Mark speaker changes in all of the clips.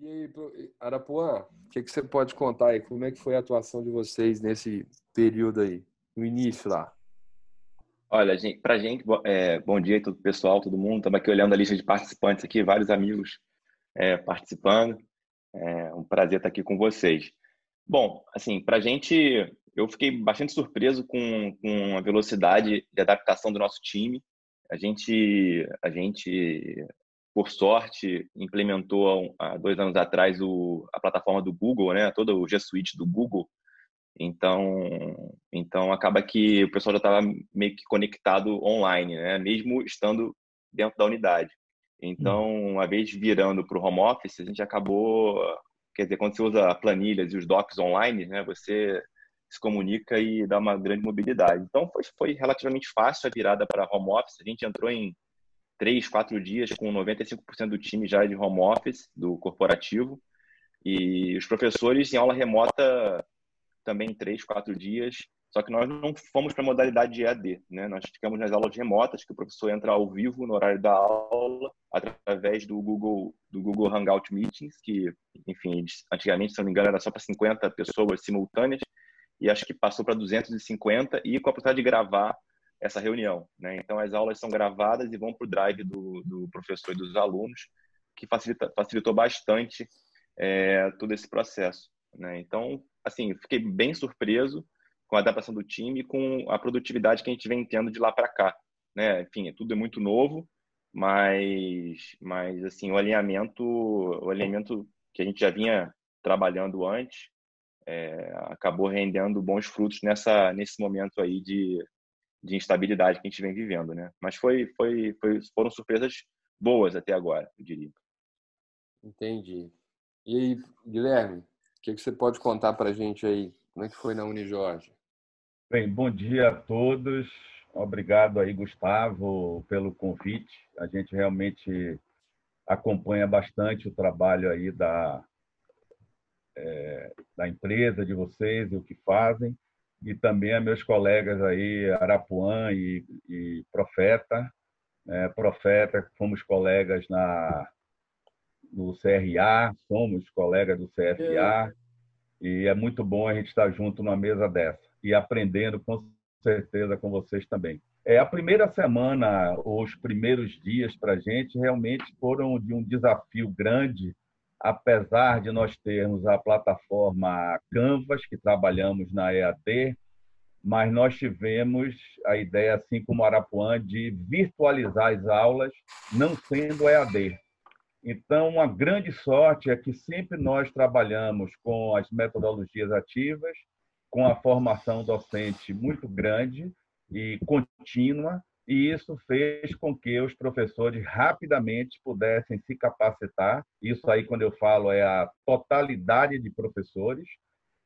Speaker 1: E aí, Arapuã, o que, que você pode contar aí? Como é que foi a atuação de vocês nesse período aí, no início lá?
Speaker 2: Olha, para gente, é, bom dia todo pessoal, todo mundo. Estamos aqui olhando a lista de participantes aqui, vários amigos é, participando. É um prazer estar aqui com vocês. Bom, assim, para a gente, eu fiquei bastante surpreso com, com a velocidade de adaptação do nosso time. A gente, a gente, por sorte, implementou há dois anos atrás o, a plataforma do Google, né? Todo o G Suite do Google então, então acaba que o pessoal já estava meio que conectado online, né? Mesmo estando dentro da unidade. Então, uma vez virando para o home office, a gente acabou, quer dizer, quando você usa planilhas e os docs online, né? Você se comunica e dá uma grande mobilidade. Então, foi, foi relativamente fácil a virada para home office. A gente entrou em três, quatro dias com 95% do time já de home office, do corporativo. E os professores em aula remota também três, quatro dias. Só que nós não fomos para a modalidade de EAD, né? Nós ficamos nas aulas remotas, que o professor entra ao vivo no horário da aula, através do Google, do Google Hangout Meetings, que, enfim, antigamente, se não me engano, era só para 50 pessoas simultâneas, e acho que passou para 250, e com a possibilidade de gravar essa reunião, né? Então, as aulas são gravadas e vão para o drive do, do professor e dos alunos, que facilita, facilitou bastante é, todo esse processo, né? Então, assim, fiquei bem surpreso com a adaptação do time e com a produtividade que a gente vem tendo de lá para cá. Né? Enfim, tudo é muito novo, mas, mas assim, o alinhamento, o alinhamento que a gente já vinha trabalhando antes é, acabou rendendo bons frutos nessa nesse momento aí de, de instabilidade que a gente vem vivendo, né? Mas foi, foi, foi foram surpresas boas até agora, eu diria.
Speaker 1: Entendi. E aí, Guilherme, o que, que você pode contar para a gente aí? Como é que foi na Unijorge?
Speaker 3: Bem, bom dia a todos. Obrigado aí, Gustavo, pelo convite. A gente realmente acompanha bastante o trabalho aí da, é, da empresa de vocês e o que fazem. E também a meus colegas aí, Arapuã e, e Profeta. É, Profeta, fomos colegas na do CRA, somos colegas do CFA, é. e é muito bom a gente estar junto numa mesa dessa e aprendendo com certeza com vocês também. É, a primeira semana, os primeiros dias para a gente realmente foram de um desafio grande, apesar de nós termos a plataforma Canvas, que trabalhamos na EAD, mas nós tivemos a ideia, assim como Arapuã, de virtualizar as aulas, não sendo EAD. Então, uma grande sorte é que sempre nós trabalhamos com as metodologias ativas, com a formação docente muito grande e contínua, e isso fez com que os professores rapidamente pudessem se capacitar. Isso aí, quando eu falo, é a totalidade de professores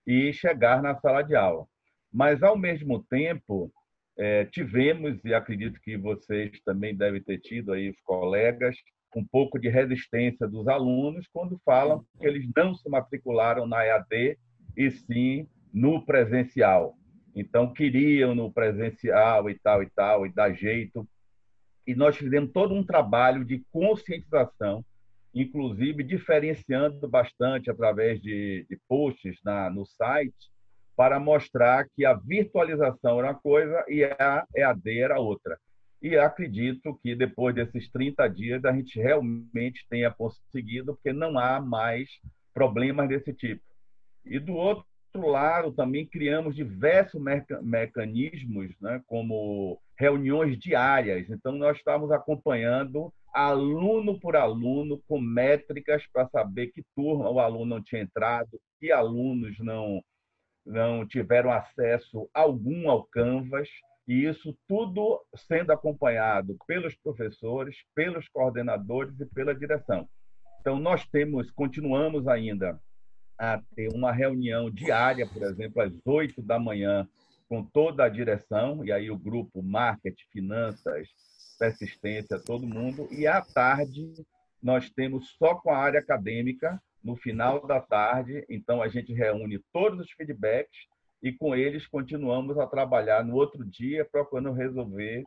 Speaker 3: e chegar na sala de aula. Mas, ao mesmo tempo, é, tivemos, e acredito que vocês também devem ter tido aí, os colegas, um pouco de resistência dos alunos quando falam que eles não se matricularam na EAD e sim no presencial. Então, queriam no presencial e tal e tal, e dar jeito. E nós fizemos todo um trabalho de conscientização, inclusive diferenciando bastante através de, de posts na, no site, para mostrar que a virtualização era uma coisa e a EAD era outra. E acredito que depois desses 30 dias a gente realmente tenha conseguido, porque não há mais problemas desse tipo. E do outro lado, também criamos diversos mecanismos, né, como reuniões diárias. Então, nós estamos acompanhando aluno por aluno, com métricas para saber que turma o aluno não tinha entrado, que alunos não, não tiveram acesso algum ao Canvas e isso tudo sendo acompanhado pelos professores, pelos coordenadores e pela direção. Então, nós temos, continuamos ainda a ter uma reunião diária, por exemplo, às oito da manhã, com toda a direção, e aí o grupo Marketing, Finanças, Persistência, todo mundo, e à tarde nós temos só com a área acadêmica, no final da tarde, então a gente reúne todos os feedbacks e com eles continuamos a trabalhar no outro dia, procurando resolver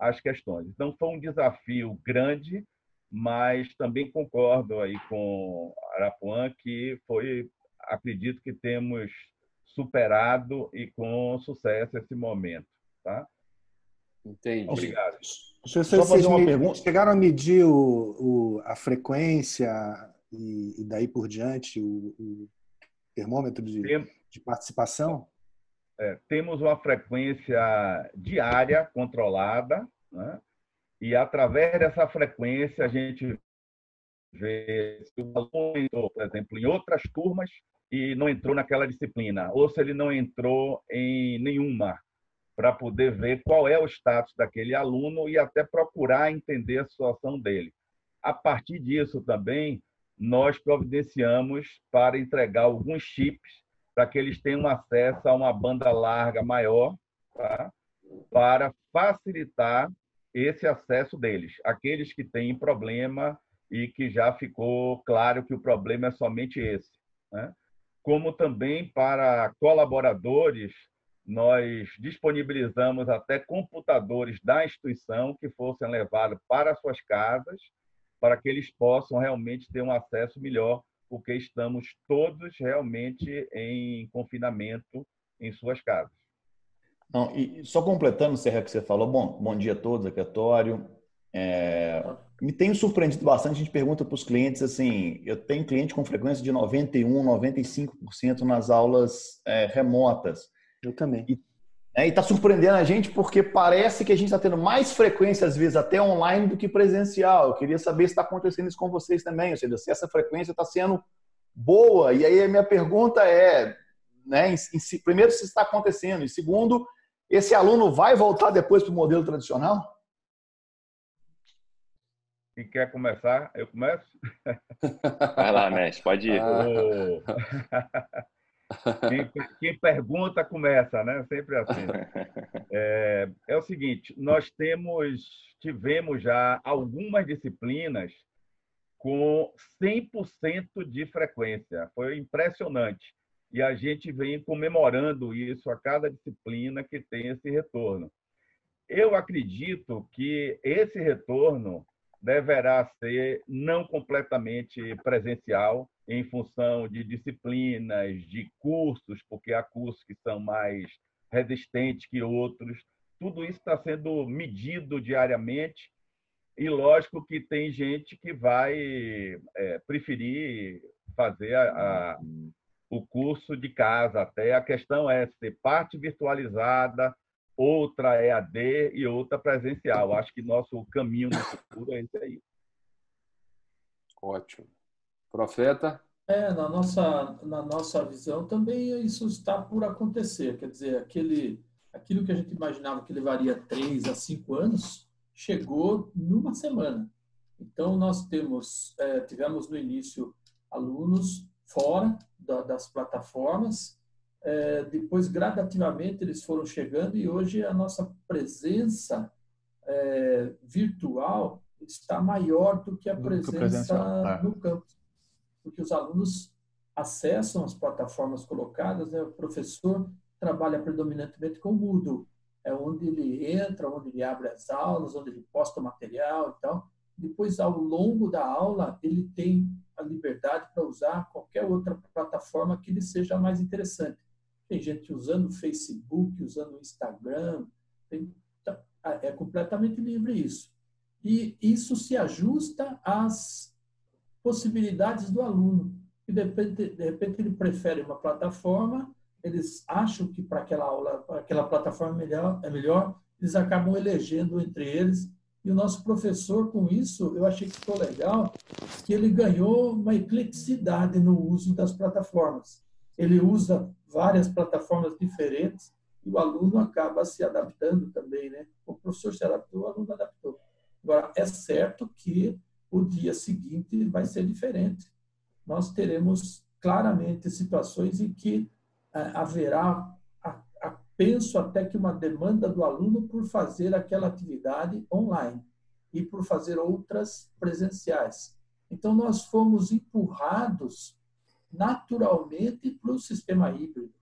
Speaker 3: as questões. Então, foi um desafio grande, mas também concordo aí com Arapuã que foi, acredito que temos superado e com sucesso esse momento, tá?
Speaker 1: Entendi.
Speaker 3: Obrigado.
Speaker 4: Só fazer uma pergunta. Chegaram a medir o, o, a frequência e, e, daí por diante o, o termômetro de, Tem, de participação?
Speaker 3: É, temos uma frequência diária controlada, né? e através dessa frequência a gente vê se o aluno entrou, por exemplo, em outras turmas e não entrou naquela disciplina, ou se ele não entrou em nenhuma, para poder ver qual é o status daquele aluno e até procurar entender a situação dele. A partir disso também, nós providenciamos para entregar alguns chips para que eles tenham acesso a uma banda larga maior, tá? para facilitar esse acesso deles. Aqueles que têm problema e que já ficou claro que o problema é somente esse. Né? Como também para colaboradores, nós disponibilizamos até computadores da instituição que fossem levados para suas casas, para que eles possam realmente ter um acesso melhor porque estamos todos realmente em confinamento em suas casas.
Speaker 5: Não, e só completando, Serra, que você falou, bom, bom dia a todos, aqui é Tório. É, me tenho surpreendido bastante, a gente pergunta para os clientes assim, eu tenho cliente com frequência de 91, 95% nas aulas é, remotas.
Speaker 4: Eu também.
Speaker 5: E é, está surpreendendo a gente porque parece que a gente está tendo mais frequência, às vezes, até online do que presencial. Eu queria saber se está acontecendo isso com vocês também, ou seja, se essa frequência está sendo boa. E aí a minha pergunta é, né, em, em, primeiro, se está acontecendo, e segundo, esse aluno vai voltar depois para o modelo tradicional?
Speaker 3: Quem quer começar? Eu começo?
Speaker 2: Vai lá, mestre, pode ir.
Speaker 3: Quem, quem, pergunta começa, né? Sempre assim. É, é, o seguinte: nós temos, tivemos já algumas disciplinas com 100% de frequência. Foi impressionante. E a gente vem comemorando isso a cada disciplina que tem esse retorno. Eu acredito que esse retorno deverá ser não completamente presencial, em função de disciplinas, de cursos, porque há cursos que são mais resistentes que outros. Tudo isso está sendo medido diariamente e lógico que tem gente que vai é, preferir fazer a, a, o curso de casa. Até a questão é ser parte virtualizada, outra EAD e outra presencial. Acho que nosso caminho no futuro é esse aí.
Speaker 1: Ótimo. Profeta?
Speaker 6: É, na nossa, na nossa visão também isso está por acontecer. Quer dizer, aquele, aquilo que a gente imaginava que levaria três a cinco anos, chegou numa semana. Então, nós temos, é, tivemos no início alunos fora da, das plataformas, é, depois, gradativamente, eles foram chegando e hoje a nossa presença é, virtual está maior do que a presença é. no campus. Porque os alunos acessam as plataformas colocadas, né? o professor trabalha predominantemente com o Moodle, é onde ele entra, onde ele abre as aulas, onde ele posta o material e tal. Depois, ao longo da aula, ele tem a liberdade para usar qualquer outra plataforma que lhe seja mais interessante. Tem gente usando Facebook, usando Instagram, tem, tá, é completamente livre isso. E isso se ajusta às possibilidades do aluno. E de repente, de repente ele prefere uma plataforma, eles acham que para aquela aula, aquela plataforma é melhor, é melhor, eles acabam elegendo entre eles. E o nosso professor, com isso, eu achei que ficou legal, que ele ganhou uma ecleticidade no uso das plataformas. Ele usa várias plataformas diferentes e o aluno acaba se adaptando também, né? O professor se adaptou, o aluno adaptou. Agora, é certo que o dia seguinte vai ser diferente. Nós teremos claramente situações em que ah, haverá, a, a, penso até que uma demanda do aluno por fazer aquela atividade online e por fazer outras presenciais. Então, nós fomos empurrados naturalmente para o sistema híbrido.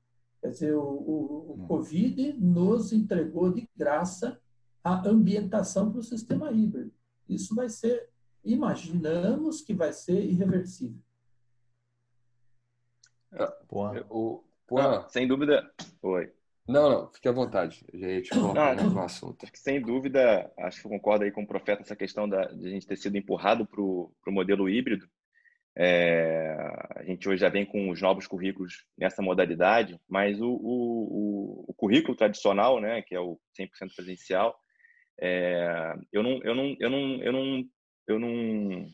Speaker 6: Quer dizer, o, o, o, hum. Covid nos entregou de graça a ambientação para o sistema híbrido. Isso vai ser, imaginamos que vai ser irreversível.
Speaker 2: Boa. O, Não, sem dúvida. Oi.
Speaker 1: Não, não, fique à vontade. Eu já ia te colocar no assunto.
Speaker 2: Acho que, sem dúvida, acho que concordo aí com o profeta essa questão da, de a gente ter sido empurrado para o modelo híbrido. É, a gente hoje já vem com os novos currículos nessa modalidade, mas o, o, o currículo tradicional, né, que é o 100% presencial, é, eu, não, eu, não, eu, não, eu, não, eu, não,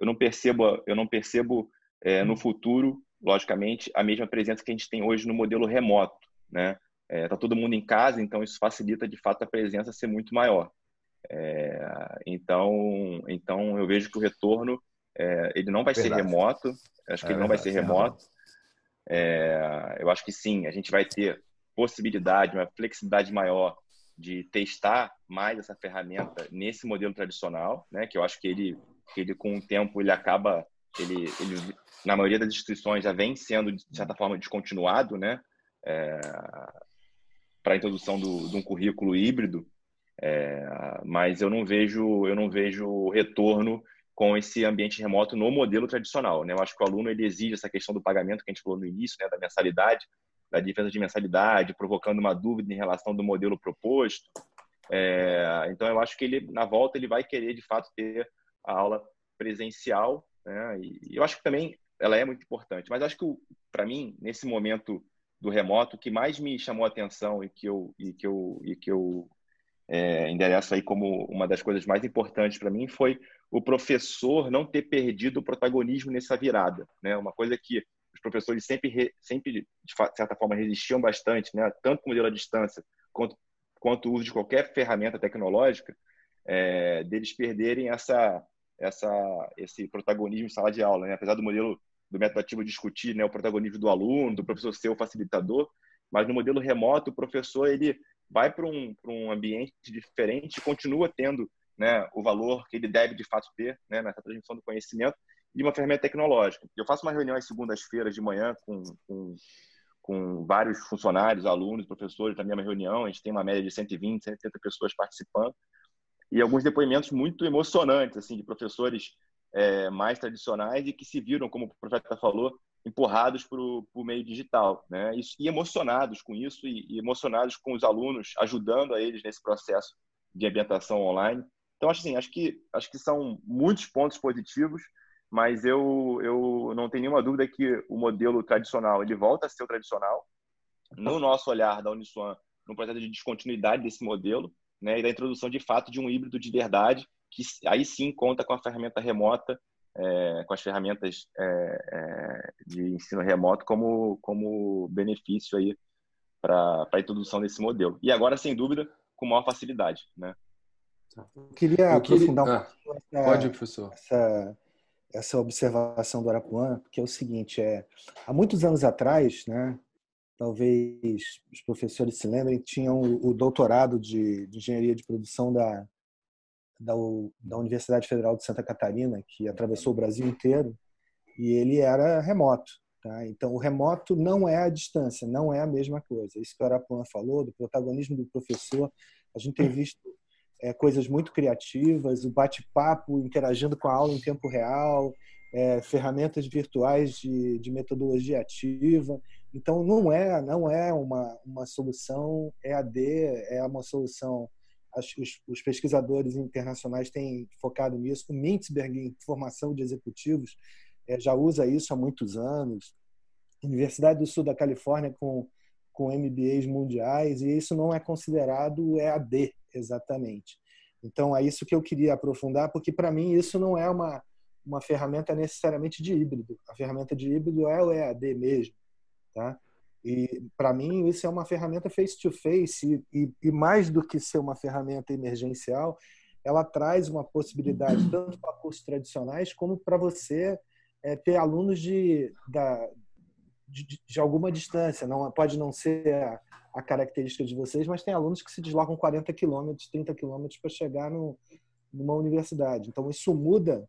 Speaker 2: eu não percebo, eu não percebo é, no futuro, logicamente, a mesma presença que a gente tem hoje no modelo remoto. Né? Está é, todo mundo em casa, então isso facilita de fato a presença ser muito maior. É, então, então eu vejo que o retorno é, ele não vai Verdade. ser remoto. Acho que é ele não vai ser remoto. É, eu acho que sim, a gente vai ter possibilidade, uma flexibilidade maior de testar mais essa ferramenta nesse modelo tradicional, né? Que eu acho que ele, ele com o tempo ele acaba, ele, ele na maioria das instituições já vem sendo de certa forma descontinuado, né? É, para a introdução do, de um currículo híbrido, é, mas eu não vejo eu não vejo retorno com esse ambiente remoto no modelo tradicional. Né? Eu acho que o aluno ele exige essa questão do pagamento que a gente falou no início, né, da mensalidade, da diferença de mensalidade, provocando uma dúvida em relação do modelo proposto. É, então, eu acho que ele, na volta, ele vai querer, de fato, ter a aula presencial. Né? E eu acho que também ela é muito importante. Mas acho que, para mim, nesse momento do remoto, o que mais me chamou a atenção e que eu, e que eu, e que eu é, endereço aí como uma das coisas mais importantes para mim foi o professor não ter perdido o protagonismo nessa virada, né? Uma coisa que os professores sempre, sempre de certa forma resistiam bastante, né? Tanto com o modelo à distância quanto quanto o uso de qualquer ferramenta tecnológica, é, deles perderem essa essa esse protagonismo em sala de aula, né? Apesar do modelo do método ativo discutir, né, o protagonismo do aluno, do professor ser o facilitador, mas no modelo remoto o professor ele vai para um, um ambiente diferente continua tendo né, o valor que ele deve de fato ter né, nessa transmissão do conhecimento de uma ferramenta tecnológica. Eu faço uma reunião às segundas-feiras de manhã com, com, com, vários funcionários, alunos, professores da mesma reunião. A gente tem uma média de 120, 130 pessoas participando e alguns depoimentos muito emocionantes assim de professores é, mais tradicionais e que se viram, como o profeta falou, empurrados para o meio digital, né? E, e, emocionados com isso e, e emocionados com os alunos, ajudando a eles nesse processo de ambientação online. Então, acho assim, acho que, acho que são muitos pontos positivos, mas eu, eu não tenho nenhuma dúvida que o modelo tradicional ele volta a ser o tradicional. No nosso olhar da Uniswan, no processo de descontinuidade desse modelo, né, e da introdução de fato de um híbrido de verdade, que aí sim conta com a ferramenta remota, é, com as ferramentas é, é, de ensino remoto como, como benefício aí para a introdução desse modelo. E agora, sem dúvida, com maior facilidade, né?
Speaker 4: Eu queria eu aprofundar um ah,
Speaker 1: essa, pode, professor.
Speaker 4: Essa, essa observação do Arapuã, que é o seguinte, é, há muitos anos atrás, né, talvez os professores se lembrem, tinham o, o doutorado de, de, engenharia de produção da, da, da Universidade Federal de Santa Catarina, que atravessou o Brasil inteiro, e ele era remoto. Tá? Então, o remoto não é a distância, não é a mesma coisa. Isso que o Arapuã falou, do protagonismo do professor, a gente tem visto é, coisas muito criativas, o bate-papo interagindo com a aula em tempo real, é, ferramentas virtuais de, de, metodologia ativa. Então, não é, não é uma, uma solução EAD, é uma solução. Os, os pesquisadores internacionais têm focado nisso. O Mintzberg, em formação de executivos, é, já usa isso há muitos anos. Universidade do Sul da Califórnia, com, com MBAs mundiais, e isso não é considerado EAD, exatamente. Então, é isso que eu queria aprofundar, porque para mim isso não é uma, uma ferramenta necessariamente de híbrido. A ferramenta de híbrido é o EAD mesmo, tá? E para mim isso é uma ferramenta face to face e, e, mais do que ser uma ferramenta emergencial, ela traz uma possibilidade tanto para cursos tradicionais como para você é, ter alunos de, da, de, de, alguma distância. Não pode não ser a, a característica de vocês, mas tem alunos que se deslocam 40 quilômetros, 30 quilômetros para chegar no, numa universidade. Então, isso muda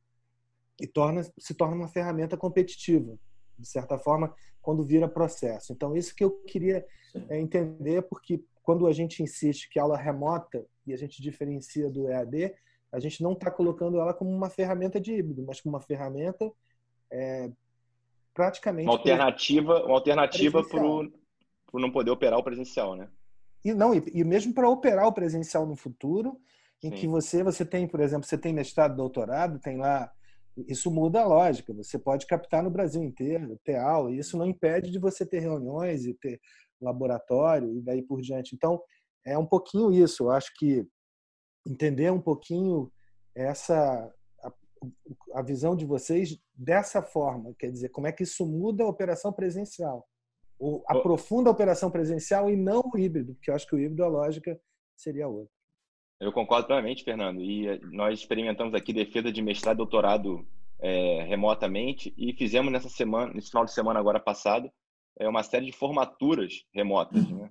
Speaker 4: e torna, se torna uma ferramenta competitiva. de certa forma, quando vira processo. Então, isso que eu queria é, entender, porque quando a gente insiste que aula remota e a gente diferencia do EAD, a gente não está colocando ela como uma ferramenta de híbrido, mas como uma ferramenta é, praticamente.
Speaker 2: Uma alternativa, uma alternativa para o não poder operar o presencial, né?
Speaker 4: E não, e, e mesmo para operar o presencial no futuro, em Sim. que você você tem, por exemplo, você tem mestrado, doutorado, tem lá isso muda a lógica. Você pode captar no Brasil inteiro, ter aula, e isso não impede de você ter reuniões e ter laboratório e daí por diante. Então, é um pouquinho isso. Eu acho que entender um pouquinho essa a, visão de vocês dessa forma, quer dizer, como é que isso muda a operação presencial? Ou aprofunda a operação presencial e não o híbrido, porque eu acho que o híbrido, a lógica seria outra.
Speaker 2: Eu concordo plenamente, Fernando. E eh, nós experimentamos aqui defesa de mestrado e doutorado é, remotamente e fizemos nessa semana, nesse final de semana agora passado, é, uma série de formaturas remotas, né?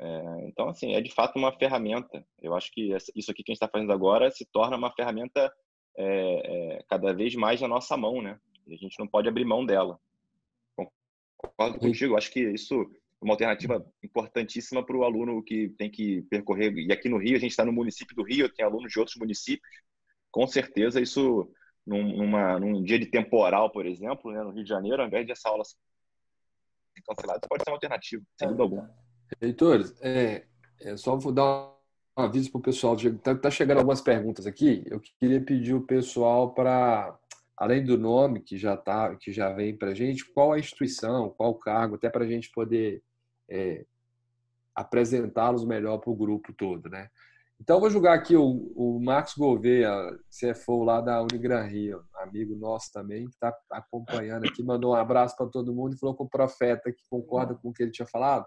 Speaker 2: É, então, assim, é de fato uma ferramenta. Eu acho que isso aqui que a gente está fazendo agora se torna uma ferramenta é, é, cada vez mais na nossa mão, né? E a gente não pode abrir mão dela. Concordo contigo. Acho que isso uma alternativa importantíssima para o aluno que tem que percorrer. E aqui no Rio, a gente está no município do Rio, tem alunos de outros municípios. Com certeza, isso, num, numa, num dia de temporal, por exemplo, né, no Rio de Janeiro, ao invés de essa aula ser cancelada, pode ser uma alternativa, sem dúvida alguma.
Speaker 1: Heitor, é, é só vou dar aviso para o pessoal. Está tá chegando algumas perguntas aqui. Eu queria pedir o pessoal para além do nome que já tá, que já vem para a gente, qual a instituição, qual o cargo, até para a gente poder é, apresentá-los melhor para o grupo todo, né? Então, vou jogar aqui o, o Marcos Gouveia, CFO lá da Unigran Rio, amigo nosso também, que está acompanhando aqui, mandou um abraço para todo mundo e falou com o Profeta, que concorda com o que ele tinha falado.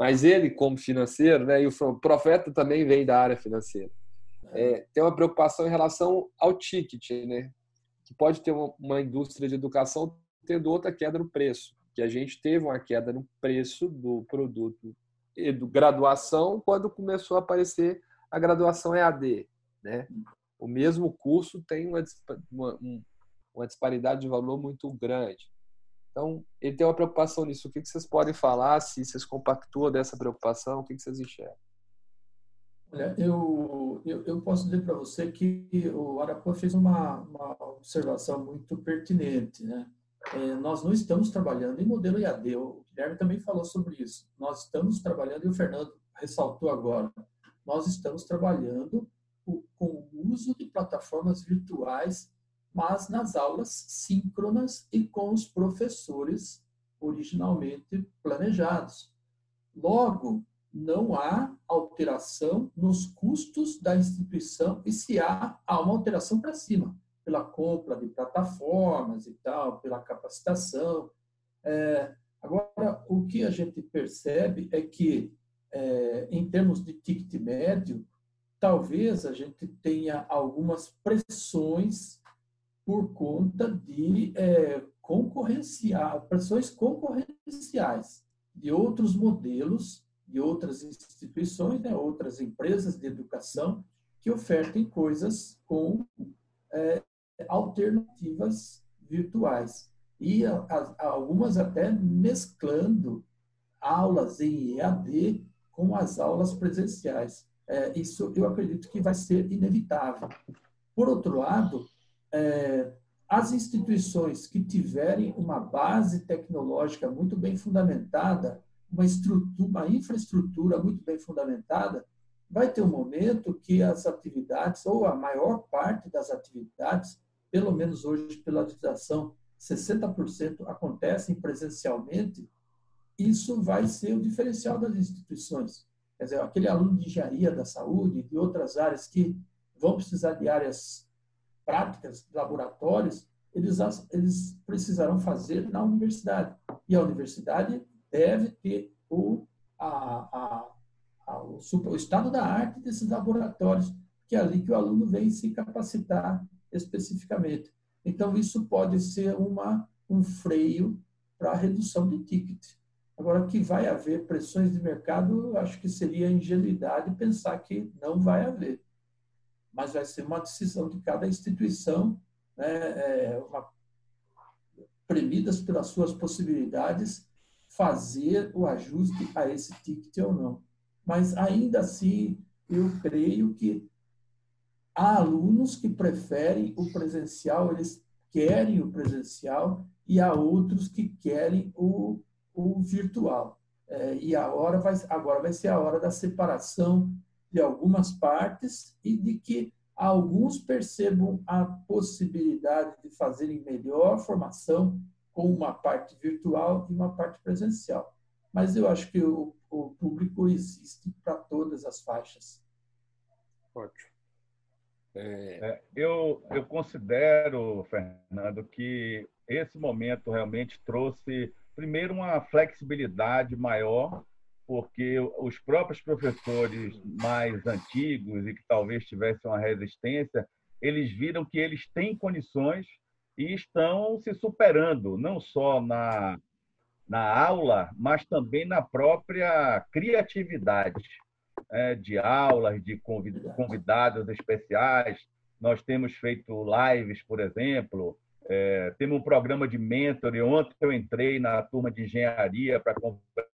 Speaker 1: Mas ele, como financeiro, né, e o Profeta também vem da área financeira, é, tem uma preocupação em relação ao ticket, né? Que pode ter uma, uma indústria de educação tendo outra queda no preço que a gente teve uma queda no preço do produto do graduação quando começou a aparecer a graduação EAD, né? O mesmo curso tem uma, uma, uma disparidade de valor muito grande. Então, ele tem uma preocupação nisso. O que vocês podem falar? Se vocês compactuam dessa preocupação, o que vocês enxergam?
Speaker 6: Olha, eu, eu, eu posso dizer para você que o Arapuã fez uma, uma observação muito pertinente, né? é, nós não estamos trabalhando em modelo IAD. O Guilherme também falou sobre isso. Nós estamos trabalhando, e o Fernando ressaltou agora, nós estamos trabalhando com o uso de plataformas virtuais, mas nas aulas síncronas e com os professores originalmente planejados. Logo, não há alteração nos custos da instituição e se há, há uma alteração para cima pela compra de plataformas e tal, pela capacitação. É, agora, o que a gente percebe é que, é, em termos de ticket médio, talvez a gente tenha algumas pressões por conta de é, concorrenciar, pressões concorrenciais de outros modelos, de outras instituições, né, outras empresas de educação que ofertem coisas com é, alternativas virtuais. E a, a, algumas até mesclando aulas em EAD com as aulas presenciais. É, isso eu acredito que vai ser inevitável. Por outro lado, é, as instituições que tiverem uma base tecnológica muito bem fundamentada, uma uma infraestrutura muito bem fundamentada, vai ter um momento que as atividades, ou a maior parte das atividades, pelo menos hoje pela legislação, 60% acontecem presencialmente, isso vai ser o diferencial das instituições. Quer dizer, aquele aluno de engenharia da saúde, de outras áreas que vão precisar de áreas práticas, laboratórios, eles, eles precisarão fazer na universidade. E a universidade deve ter o, a, a, a, o, o estado da arte desses laboratórios, que é ali que o aluno vem se capacitar especificamente. Então, isso pode ser uma, um freio para a redução de ticket. Agora, que vai haver pressões de mercado, acho que seria ingenuidade pensar que não vai haver. Mas vai ser uma decisão de cada instituição, né, é uma, premidas pelas suas possibilidades, fazer o ajuste a esse ticket ou não. Mas ainda assim, eu creio que há alunos que preferem o presencial, eles querem o presencial, e há outros que querem o, o virtual. É, e a hora vai, agora vai ser a hora da separação de algumas partes e de que alguns percebam a possibilidade de fazerem melhor formação com uma parte virtual e uma parte presencial. Mas eu acho que o, o público existe para todas as faixas.
Speaker 3: Ótimo. É... É, eu, eu considero, Fernando, que esse momento realmente trouxe, primeiro, uma flexibilidade maior, porque os próprios professores mais antigos e que talvez tivessem uma resistência, eles viram que eles têm condições e estão se superando, não só na, na aula, mas também na própria criatividade é, de aulas, de convidados especiais. Nós temos feito lives, por exemplo, é, temos um programa de mentor. E ontem eu entrei na turma de engenharia para conversar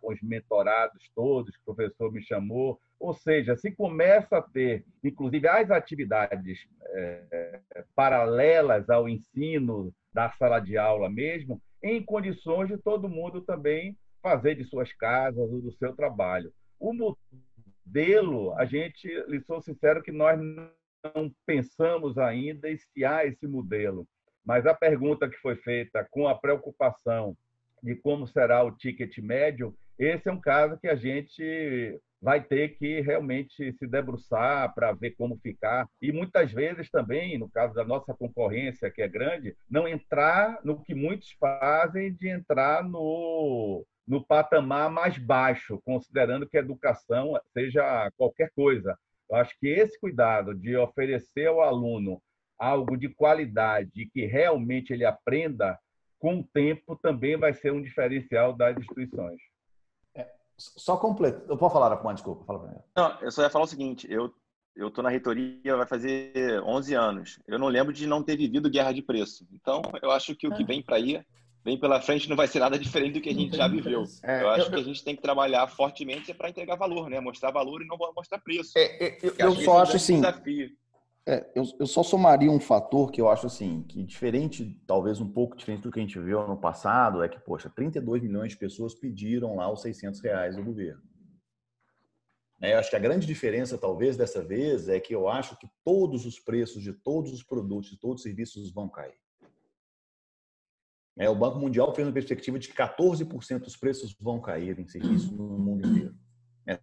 Speaker 3: com os mentorados todos, que o professor me chamou. Ou seja, se começa a ter, inclusive, as atividades é, paralelas ao ensino da sala de aula mesmo, em condições de todo mundo também fazer de suas casas ou do seu trabalho. O modelo, a gente, lhe sou sincero que nós não pensamos ainda se há esse modelo. Mas a pergunta que foi feita com a preocupação de como será o ticket médio, esse é um caso que a gente vai ter que realmente se debruçar para ver como ficar. E muitas vezes também, no caso da nossa concorrência, que é grande, não entrar no que muitos fazem de entrar no no patamar mais baixo, considerando que a educação seja qualquer coisa. Eu acho que esse cuidado de oferecer ao aluno algo de qualidade que realmente ele aprenda, com o tempo também vai ser um diferencial das instituições.
Speaker 5: É, só completo. Eu posso falar, Apuan, desculpa. Fala mim.
Speaker 2: Não, eu só ia falar o seguinte, eu eu estou na reitoria vai fazer 11 anos. Eu não lembro de não ter vivido guerra de preço. Então, eu acho que o que é. vem para aí vem pela frente não vai ser nada diferente do que a gente já viveu. É, eu acho eu, que a gente tem que trabalhar fortemente para entregar valor, né? Mostrar valor e não mostrar preço.
Speaker 5: É, é eu, eu só acho assim. É, eu, eu só somaria um fator que eu acho assim, que diferente, talvez um pouco diferente do que a gente viu no passado, é que, poxa, 32 milhões de pessoas pediram lá os 600 reais do governo. É, eu acho que a grande diferença, talvez, dessa vez, é que eu acho que todos os preços de todos os produtos, de todos os serviços vão cair. É, o Banco Mundial fez uma perspectiva de que 14% dos preços vão cair em serviço no mundo inteiro. É,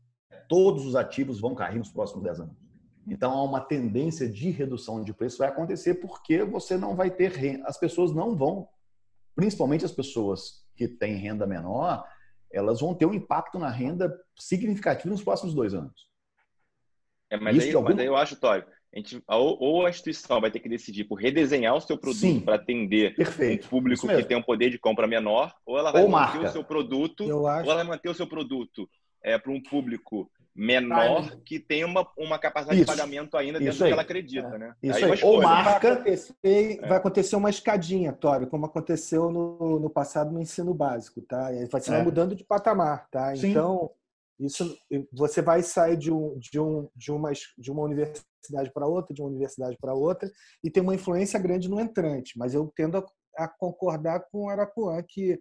Speaker 5: todos os ativos vão cair nos próximos 10 anos. Então, há uma tendência de redução de preço vai acontecer porque você não vai ter renda. As pessoas não vão, principalmente as pessoas que têm renda menor, elas vão ter um impacto na renda significativo nos próximos dois anos.
Speaker 2: É, mas, aí, algum... mas aí eu acho, Tório, a gente, ou a instituição vai ter que decidir por redesenhar o seu produto para atender
Speaker 5: Perfeito.
Speaker 2: um público que tem um poder de compra menor, ou ela vai
Speaker 5: ou
Speaker 2: manter
Speaker 5: marca.
Speaker 2: o seu produto, ou ela vai manter o seu produto é, para um público menor que tem uma, uma capacidade
Speaker 5: Isso.
Speaker 2: de pagamento ainda dentro do que ela acredita, é. né?
Speaker 5: Isso aí, aí. ou marca...
Speaker 4: Vai acontecer, é. vai acontecer uma escadinha, Tório, como aconteceu no, no passado no ensino básico, tá? Vai ser é. mudando de patamar, tá? Sim. Então, isso, você vai sair de, um, de, um, de, uma, de uma universidade para outra, de uma universidade para outra, e tem uma influência grande no entrante. Mas eu tendo a, a concordar com o Arapuã, que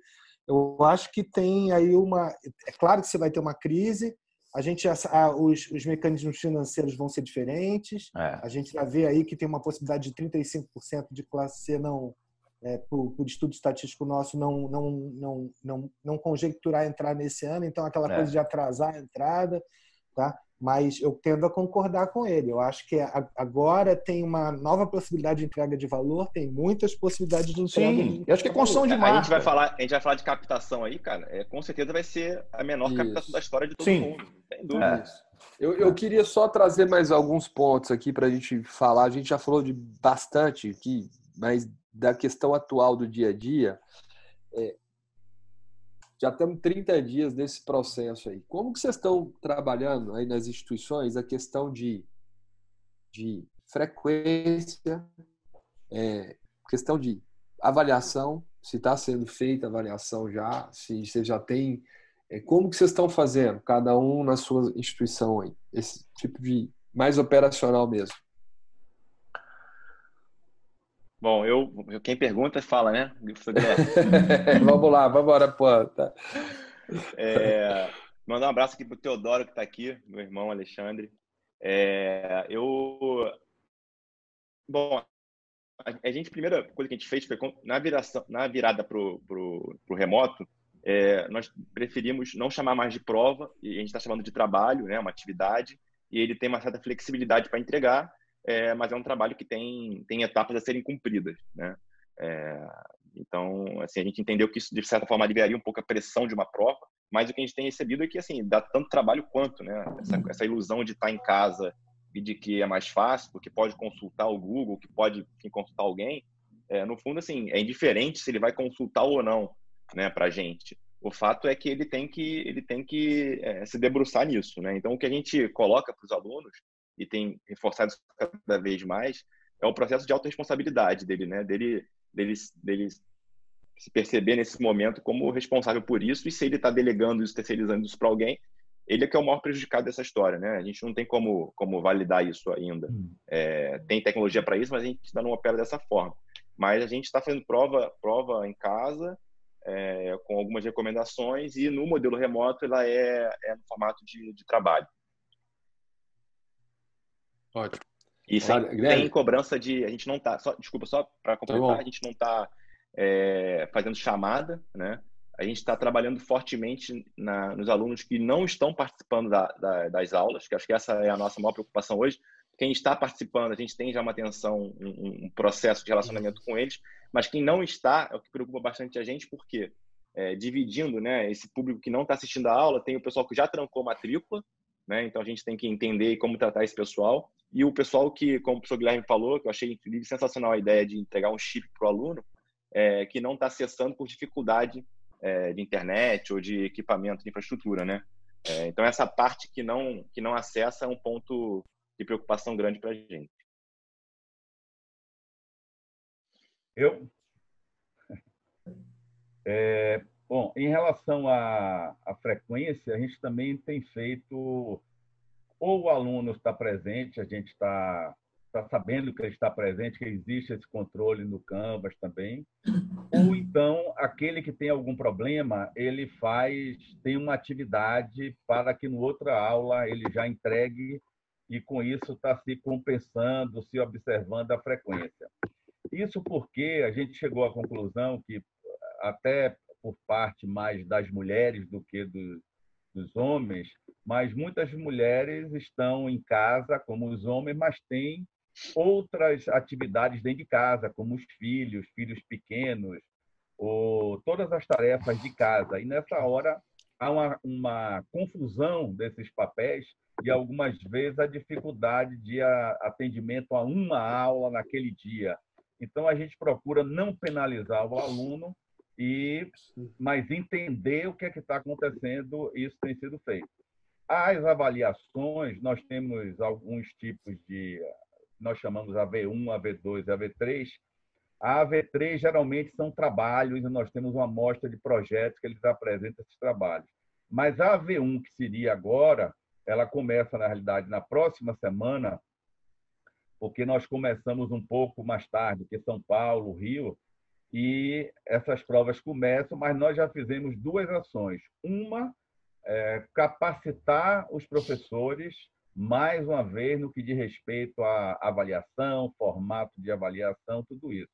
Speaker 4: eu acho que tem aí uma. É claro que você vai ter uma crise, a gente a, os, os mecanismos financeiros vão ser diferentes. É. A gente já vê aí que tem uma possibilidade de 35% de classe C não é, por, por, estudo estatístico nosso, não, não, não, não, não conjecturar entrar nesse ano, então aquela é. coisa de atrasar a entrada, tá? Mas eu tendo a concordar com ele. Eu acho que agora tem uma nova possibilidade de entrega de valor, tem muitas possibilidades de entrega.
Speaker 5: Sim, de... eu acho que é construção de marca.
Speaker 2: A gente vai falar, a gente vai falar de captação aí, cara. É, com certeza vai ser a menor Isso. captação da história de todo Sim. mundo. Sem dúvida. É.
Speaker 1: Eu, eu, queria só trazer mais alguns pontos aqui para a gente falar. A gente já falou de bastante aqui, mas da questão atual do dia a dia, é, já estamos 30 dias nesse processo aí. Como que vocês estão trabalhando aí nas instituições a questão de, de frequência, é, questão de avaliação, se está sendo feita avaliação já, se você já tem. É, como que vocês estão fazendo, cada um na sua instituição aí? Esse tipo de mais operacional mesmo.
Speaker 2: Bom, eu quem pergunta fala, né?
Speaker 1: vamos lá, vamos embora, pô. Tá.
Speaker 2: É, mandar um abraço aqui pro Teodoro que está aqui, meu irmão Alexandre. É, eu bom, a, gente, a primeira coisa que a gente fez foi na, viração, na virada para o remoto, é, nós preferimos não chamar mais de prova, e a gente está chamando de trabalho, né, uma atividade, e ele tem uma certa flexibilidade para entregar, é, mas é um trabalho que tem, tem etapas a serem cumpridas. Né? É, então, assim, a gente entendeu que isso, de certa forma, aliviaria um pouco a pressão de uma prova, mas o que a gente tem recebido é que, assim, dá tanto trabalho quanto, né? Essa, essa ilusão de estar em casa e de que é mais fácil, porque pode consultar o Google, que pode enfim, consultar alguém, é, no fundo, assim, é indiferente se ele vai consultar ou não, né, para a gente. O fato é que ele tem que, ele tem que é, se debruçar nisso, né? Então, o que a gente coloca para os alunos, e tem reforçado isso cada vez mais, é o processo de autorresponsabilidade dele, né? Dele, dele, dele se perceber nesse momento como responsável por isso, e se ele está delegando isso, terceirizando isso para alguém, ele é que é o maior prejudicado dessa história, né? A gente não tem como, como validar isso ainda. Hum. É, tem tecnologia para isso, mas a gente ainda não opera dessa forma. Mas a gente está fazendo prova, prova em casa, é, com algumas recomendações, e no modelo remoto ela é, é no formato de, de trabalho.
Speaker 1: Ótimo.
Speaker 2: E sem, tem cobrança de. A gente não está. Desculpa, só para completar, tá a gente não está é, fazendo chamada, né? a gente está trabalhando fortemente na, nos alunos que não estão participando da, da, das aulas, que acho que essa é a nossa maior preocupação hoje. Quem está participando, a gente tem já uma atenção, um, um processo de relacionamento com eles, mas quem não está é o que preocupa bastante a gente, porque é, dividindo né, esse público que não está assistindo a aula, tem o pessoal que já trancou matrícula, né, então a gente tem que entender como tratar esse pessoal, e o pessoal que, como o professor Guilherme falou, que eu achei sensacional a ideia de entregar um chip para o aluno, é, que não está acessando por dificuldade é, de internet ou de equipamento de infraestrutura, né? É, então essa parte que não que não acessa é um ponto de preocupação grande para a gente.
Speaker 3: Eu é, bom, em relação à, à frequência, a gente também tem feito ou o aluno está presente, a gente está está sabendo que ele está presente, que existe esse controle no Canvas também. Ou então, aquele que tem algum problema, ele faz, tem uma atividade para que no outra aula ele já entregue e com isso está se compensando, se observando a frequência. Isso porque a gente chegou à conclusão que, até por parte mais das mulheres do que do, dos homens, mas muitas mulheres estão em casa, como os homens, mas têm outras atividades dentro de casa, como os filhos, filhos pequenos, ou todas as tarefas de casa. E nessa hora há uma, uma confusão desses papéis e algumas vezes a dificuldade de atendimento a uma aula naquele dia. Então a gente procura não penalizar o aluno e mas entender o que é que está acontecendo. Isso tem sido feito. As avaliações, nós temos alguns tipos de nós chamamos AV1, AV2 e AV3. A AV3 geralmente são trabalhos e nós temos uma amostra de projetos que eles apresentam esses trabalhos. Mas a AV1, que seria agora, ela começa, na realidade, na próxima semana, porque nós começamos um pouco mais tarde que São Paulo, Rio, e essas provas começam, mas nós já fizemos duas ações. Uma, é, capacitar os professores mais uma vez no que diz respeito à avaliação, formato de avaliação, tudo isso.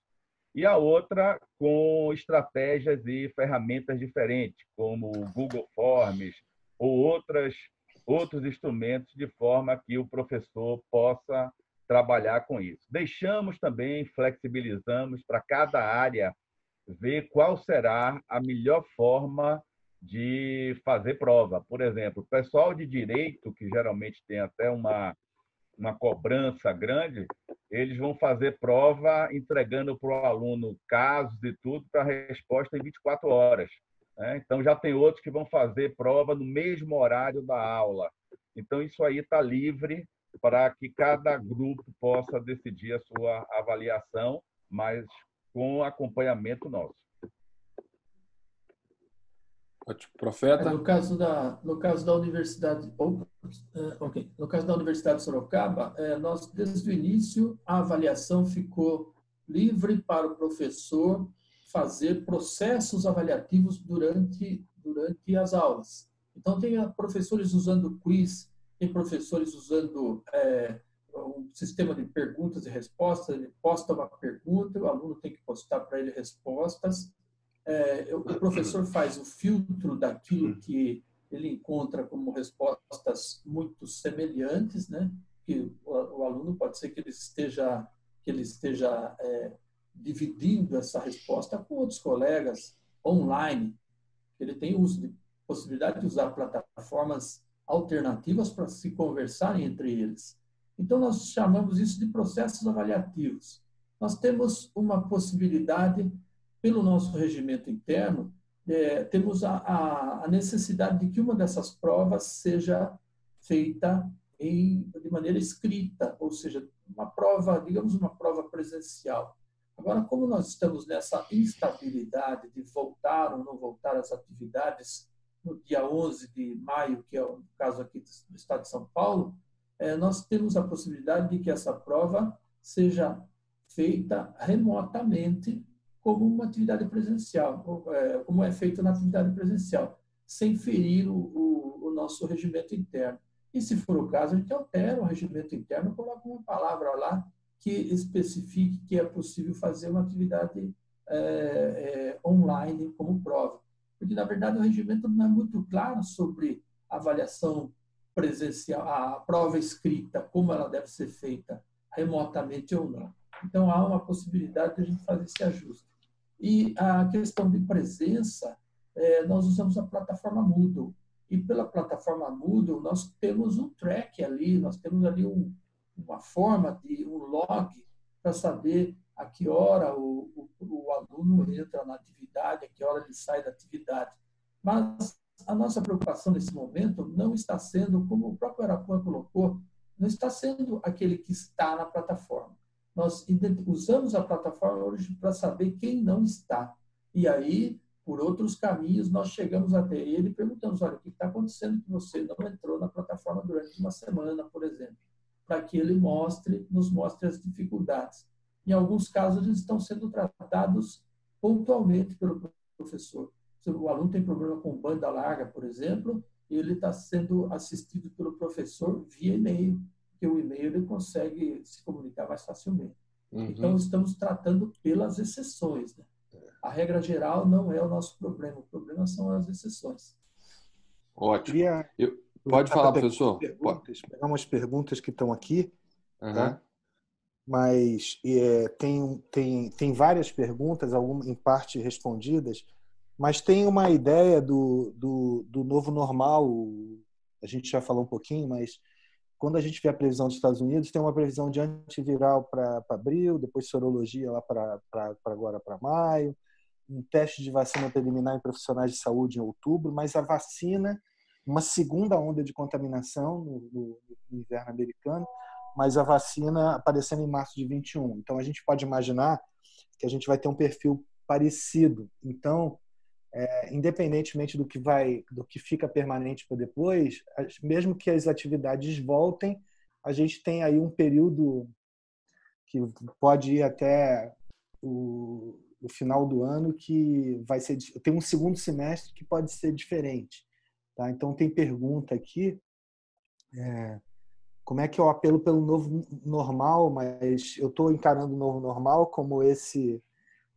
Speaker 3: E a outra com estratégias e ferramentas diferentes, como o Google Forms ou outras, outros instrumentos, de forma que o professor possa trabalhar com isso. Deixamos também, flexibilizamos para cada área ver qual será a melhor forma de fazer prova. Por exemplo, o pessoal de direito, que geralmente tem até uma, uma cobrança grande, eles vão fazer prova entregando para o aluno casos e tudo para resposta em 24 horas. Né? Então, já tem outros que vão fazer prova no mesmo horário da aula. Então, isso aí está livre para que cada grupo possa decidir a sua avaliação, mas com acompanhamento nosso.
Speaker 1: Ótimo. Profeta?
Speaker 6: É, no caso da, no caso da Universidade, oh, okay. no caso da Universidade de Sorocaba, é, nós desde o início a avaliação ficou livre para o professor fazer processos avaliativos durante durante as aulas. Então tem professores usando quiz, tem professores usando é, um sistema de perguntas e respostas. Ele posta uma pergunta, o aluno tem que postar para ele respostas é, o professor faz o filtro daquilo que ele encontra como respostas muito semelhantes, né? Que o, o aluno pode ser que ele esteja que ele esteja é, dividindo essa resposta com outros colegas online. Ele tem uso de possibilidade de usar plataformas alternativas para se conversarem entre eles. Então nós chamamos isso de processos avaliativos. Nós temos uma possibilidade pelo nosso regimento interno, é, temos a, a, a, necessidade de que uma dessas provas seja feita em, de maneira escrita, ou seja, uma prova, digamos, uma prova presencial. Agora, como nós estamos nessa instabilidade de voltar ou não voltar às atividades no dia 11 de maio, que é o caso aqui do Estado de São Paulo, é, nós temos a possibilidade de que essa prova seja feita remotamente como uma atividade presencial, é, como é feito na atividade presencial, sem ferir o, o, o, nosso regimento interno. E, se for o caso, a gente altera o regimento interno, coloca uma palavra lá que especifique que é possível fazer uma atividade é, é, online como prova. Porque, na verdade, o regimento não é muito claro sobre a avaliação presencial, a prova escrita, como ela deve ser feita remotamente ou não. Então, há uma possibilidade de a gente fazer esse ajuste. E a questão de presença, é, nós usamos a plataforma Moodle. E pela plataforma Moodle, nós temos um track ali, nós temos ali um, uma forma de um log para saber a que hora o, o, o, aluno entra na atividade, a que hora ele sai da atividade. Mas a nossa preocupação nesse momento não está sendo, como o próprio Arapuã colocou, não está sendo aquele que está na plataforma nós usamos a plataforma hoje para saber quem não está. E aí, por outros caminhos, nós chegamos até ele e perguntamos: olha, o que está acontecendo que você não entrou na plataforma durante uma semana, por exemplo? Para que ele mostre, nos mostre as dificuldades. Em alguns casos, eles estão sendo tratados pontualmente pelo professor. Se o aluno tem problema com banda larga, por exemplo, ele está sendo assistido pelo professor via e-mail porque o e-mail ele consegue se comunicar mais facilmente. Uhum. Então, estamos tratando pelas exceções. Né? A regra geral não é o nosso problema, o problema são as exceções.
Speaker 1: Ótimo. Eu... Pode falar, professor.
Speaker 4: Perguntas, pegar umas perguntas que estão aqui, uhum. tá? Mas é, tem, tem, tem várias perguntas, algumas em parte respondidas, mas tem uma ideia do, do, do novo normal, a gente já falou um pouquinho, mas quando a gente vê a previsão dos Estados Unidos, tem uma previsão de antiviral para abril, depois sorologia lá para agora para maio, um teste de vacina preliminar em profissionais de saúde em outubro, mas a vacina, uma segunda onda de contaminação no, no, no inverno americano, mas a vacina aparecendo em março de 21. Então a gente pode imaginar que a gente vai ter um perfil parecido. Então, é, independentemente do que vai, do que fica permanente para depois, mesmo que as atividades voltem, a gente tem aí um período que pode ir até o, o final do ano que vai ser tem um segundo semestre que pode ser diferente, tá? Então tem pergunta aqui, é, como é que é o apelo pelo novo normal? Mas eu estou encarando o novo normal como esse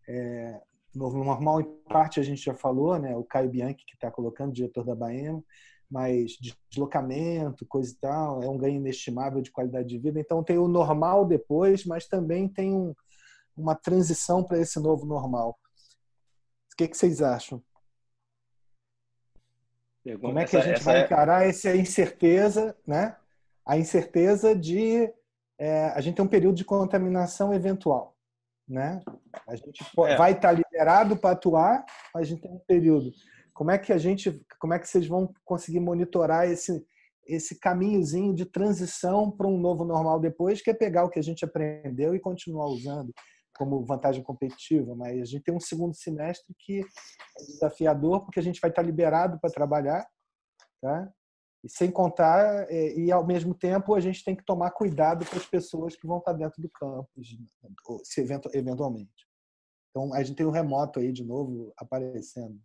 Speaker 4: é, novo normal, em parte a gente já falou, né? O Caio Bianchi que está colocando, diretor da Baema, mas deslocamento, coisa e tal, é um ganho inestimável de qualidade de vida. Então tem o normal depois, mas também tem um, uma transição para esse novo normal. O que, que vocês acham? Pergunta, Como é que a gente vai é... encarar essa incerteza, né? A incerteza de é, a gente tem um período de contaminação eventual né? A gente é. vai estar liberado para atuar, mas a gente tem um período. Como é que a gente, como é que vocês vão conseguir monitorar esse esse caminhozinho de transição para um novo normal depois, que é pegar o que a gente aprendeu e continuar usando? como vantagem competitiva, mas a gente tem um segundo semestre que é desafiador porque a gente vai estar liberado para trabalhar, tá? E sem contar, é, e ao mesmo tempo a gente tem que tomar cuidado com as pessoas que vão estar dentro do campus, se eventualmente. Então a gente tem o remoto aí de novo aparecendo.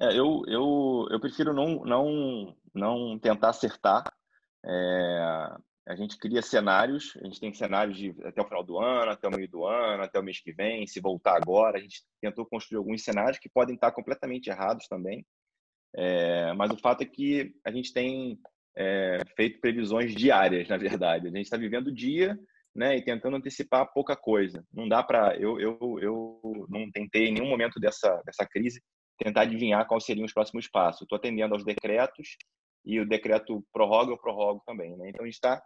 Speaker 2: É, eu, eu, eu prefiro não, não, não tentar acertar. É, a gente cria cenários, a gente tem cenários de até o final do ano, até o meio do ano, até o mês que vem, se voltar agora. A gente tentou construir alguns cenários que podem estar completamente errados também. É, mas o fato é que a gente tem é, feito previsões diárias, na verdade. A gente está vivendo o dia né, e tentando antecipar pouca coisa. Não dá para. Eu, eu, eu não tentei em nenhum momento dessa, dessa crise tentar adivinhar quais seriam os próximos passos. Estou atendendo aos decretos e o decreto prorroga, eu prorrogo também. Né? Então a gente está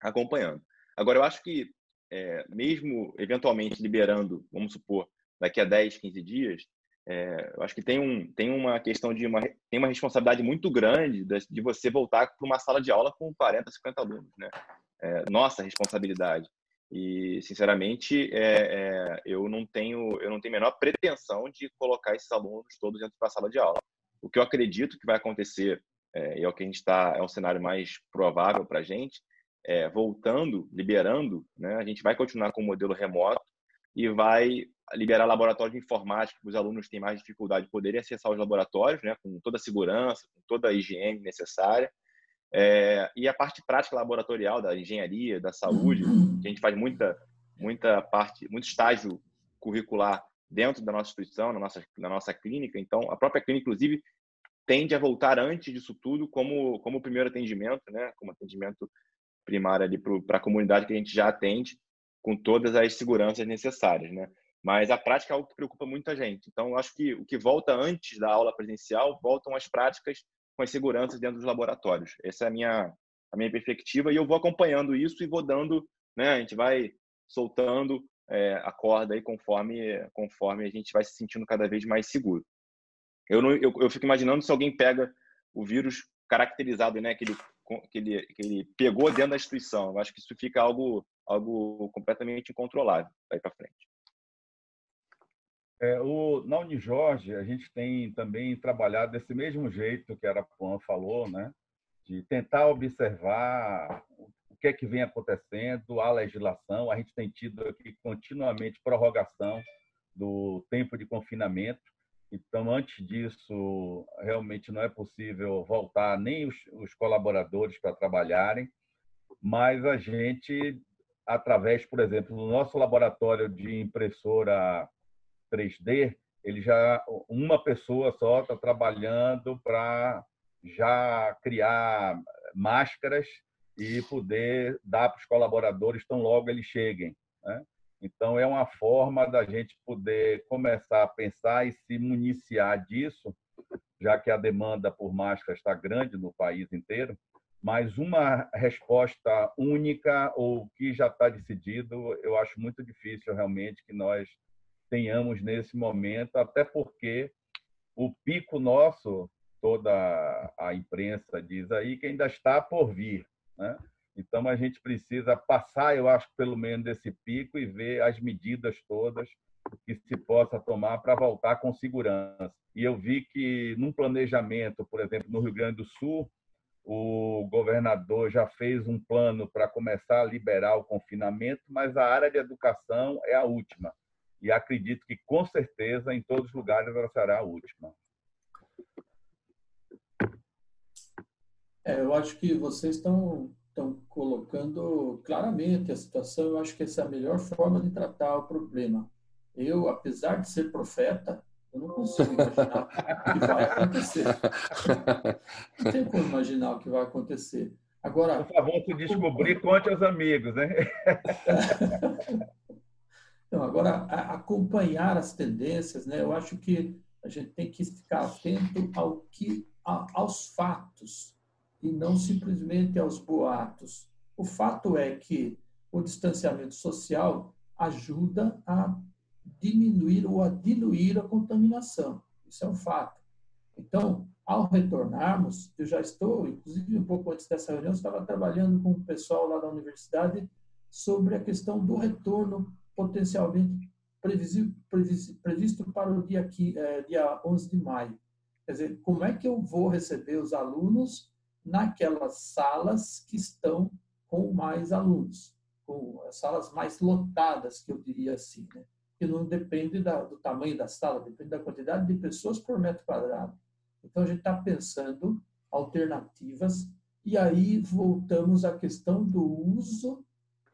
Speaker 2: acompanhando. Agora, eu acho que, é, mesmo eventualmente liberando, vamos supor, daqui a 10, 15 dias, é, eu acho que tem, um, tem uma questão de uma, tem uma responsabilidade muito grande de, de você voltar para uma sala de aula com 40, 50 alunos, né? É, nossa responsabilidade. E, sinceramente, é, é, eu não tenho eu não tenho a menor pretensão de colocar esses alunos todos dentro da sala de aula. O que eu acredito que vai acontecer, é, e é o que a gente está, é um cenário mais provável para a gente, é, voltando, liberando, né, a gente vai continuar com o modelo remoto e vai liberar laboratórios de informática que os alunos têm mais dificuldade de poderem acessar os laboratórios, né, com toda a segurança, com toda a higiene necessária. É, e a parte prática laboratorial da engenharia, da saúde, que a gente faz muita, muita parte, muito estágio curricular dentro da nossa instituição, na nossa, na nossa clínica. Então, a própria clínica, inclusive, tende a voltar antes disso tudo como, como primeiro atendimento, né, como atendimento primário ali para a comunidade que a gente já atende, com todas as seguranças necessárias, né? Mas a prática é algo que preocupa muita gente. Então, acho que o que volta antes da aula presencial voltam as práticas com as seguranças dentro dos laboratórios. Essa é a minha, a minha perspectiva e eu vou acompanhando isso e vou dando, né? A gente vai soltando é, a corda aí conforme, conforme a gente vai se sentindo cada vez mais seguro. Eu, não, eu, eu fico imaginando se alguém pega o vírus caracterizado, né? Aquele que ele, que ele pegou dentro da instituição. Eu acho que isso fica algo, algo completamente incontrolável daí para frente.
Speaker 3: É, o, na Unijorge, a gente tem também trabalhado desse mesmo jeito que a Arapuã falou, né? de tentar observar o que é que vem acontecendo, a legislação. A gente tem tido aqui continuamente prorrogação do tempo de confinamento. Então, antes disso, realmente não é possível voltar nem os, os colaboradores para trabalharem, mas a gente, através, por exemplo, do nosso laboratório de impressora 3D, ele já uma pessoa só está trabalhando para já criar máscaras e poder dar para os colaboradores tão logo eles cheguem. Né? Então, é uma forma da gente poder começar a pensar e se municiar disso, já que a demanda por máscaras está grande no país inteiro, mas uma resposta única ou que já está decidido, eu acho muito difícil realmente que nós tenhamos nesse momento, até porque o pico nosso, toda a imprensa diz aí, que ainda está por vir. Né? Então, a gente precisa passar, eu acho, pelo menos desse pico e ver as medidas todas que se possa tomar para voltar com segurança. E eu vi que, num planejamento, por exemplo, no Rio Grande do Sul, o governador já fez um plano para começar a liberar o confinamento, mas a área de educação é a última e acredito que, com certeza, em todos os lugares ela será a última.
Speaker 6: É, eu acho que vocês estão, estão colocando claramente a situação. Eu acho que essa é a melhor forma de tratar o problema. Eu, apesar de ser profeta, eu não consigo imaginar o que vai acontecer. Não tem como imaginar o que vai acontecer. Agora,
Speaker 3: por favor, se descobrir, conte aos amigos, né?
Speaker 6: Então, agora, acompanhar as tendências, né? eu acho que a gente tem que ficar atento ao que, aos fatos e não simplesmente aos boatos. O fato é que o distanciamento social ajuda a diminuir ou a diluir a contaminação. Isso é um fato. Então, ao retornarmos, eu já estou, inclusive um pouco antes dessa reunião, estava trabalhando com o pessoal lá da universidade sobre a questão do retorno potencialmente previsto para o dia, aqui, é, dia 11 de maio. Quer dizer, como é que eu vou receber os alunos naquelas salas que estão com mais alunos, com as salas mais lotadas, que eu diria assim, né? que não depende da, do tamanho da sala, depende da quantidade de pessoas por metro quadrado. Então, a gente está pensando alternativas e aí voltamos à questão do uso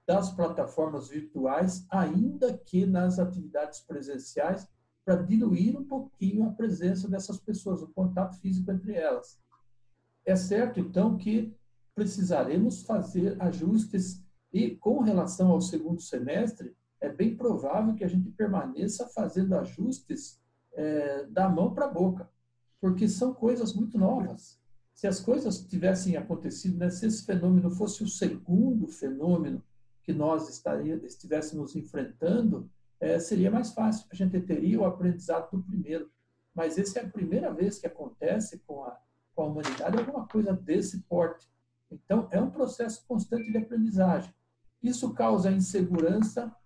Speaker 6: das plataformas virtuais, ainda que nas atividades presenciais, para diluir um pouquinho a presença dessas pessoas, o contato físico entre elas. É certo, então, que precisaremos fazer ajustes e, com relação ao segundo semestre, é bem provável que a gente permaneça fazendo ajustes é, da mão para a boca, porque são coisas muito novas. Se as coisas tivessem acontecido, né, se esse fenômeno fosse o segundo fenômeno que nós estaria, estivéssemos enfrentando, é, seria mais fácil. A gente teria o aprendizado do primeiro. Mas essa é a primeira vez que acontece com a, com a humanidade alguma coisa desse porte. Então, é um processo constante de aprendizagem. Isso causa insegurança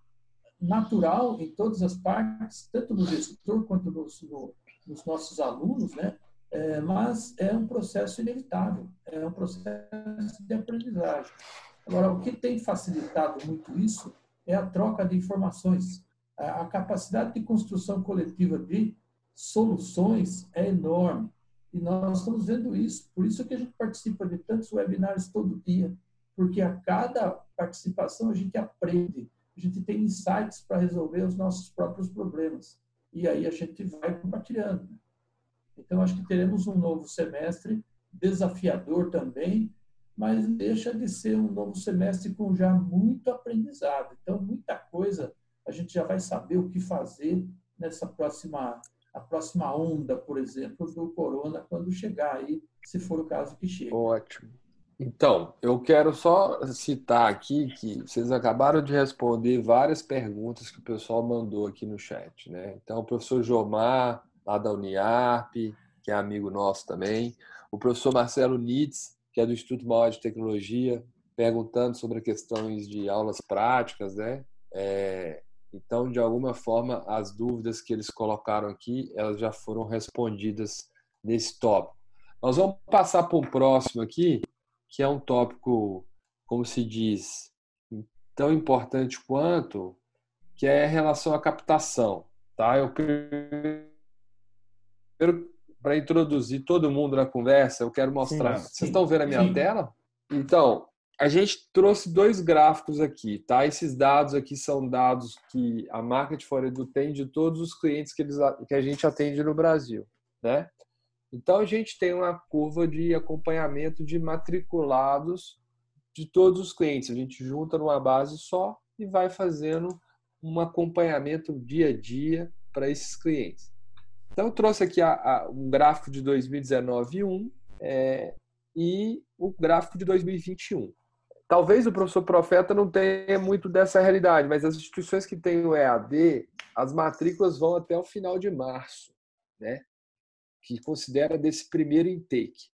Speaker 6: natural em todas as partes, tanto no gestor quanto nos, no, nos nossos alunos, né? É, mas é um processo inevitável, é um processo de aprendizagem. Agora, o que tem facilitado muito isso é a troca de informações. A, capacidade de construção coletiva de soluções é enorme. E nós estamos vendo isso. Por isso que a gente participa de tantos webinários todo dia, porque a cada participação a gente aprende a gente tem insights para resolver os nossos próprios problemas. E aí a gente vai compartilhando. Então, acho que teremos um novo semestre desafiador também, mas deixa de ser um novo semestre com já muito aprendizado. Então, muita coisa a gente já vai saber o que fazer nessa próxima a próxima onda, por exemplo, do corona quando chegar aí, se for o caso que chegue.
Speaker 1: Ótimo. Então, eu quero só citar aqui que vocês acabaram de responder várias perguntas que o pessoal mandou aqui no chat, né? Então, o professor Jomar, lá da Uniarp, que é amigo nosso também, o professor Marcelo Nitz, que é do Instituto Maior de Tecnologia, perguntando sobre questões de aulas práticas, né? É, então, de alguma forma, as dúvidas que eles colocaram aqui, elas já foram respondidas nesse tópico. Nós vamos passar para o próximo aqui, que é um tópico, como se diz, tão importante quanto, que é em relação à captação. Tá? Eu para introduzir todo mundo na conversa, eu quero mostrar. Sim, Vocês estão vendo a minha sim. tela? Então, a gente trouxe dois gráficos aqui, tá? Esses dados aqui são dados que a Market for Edu tem de todos os clientes que, eles, que a gente atende no Brasil, né? Então, a gente tem uma curva de acompanhamento de matriculados de todos os clientes. A gente junta numa base só e vai fazendo um acompanhamento dia a dia para esses clientes. Então, eu trouxe aqui a, a, um gráfico de 2019 1 é, e o gráfico de 2021. Talvez o professor Profeta não tenha muito dessa realidade, mas as instituições que têm o EAD, as matrículas vão até o final de março. Né? que considera desse primeiro intake.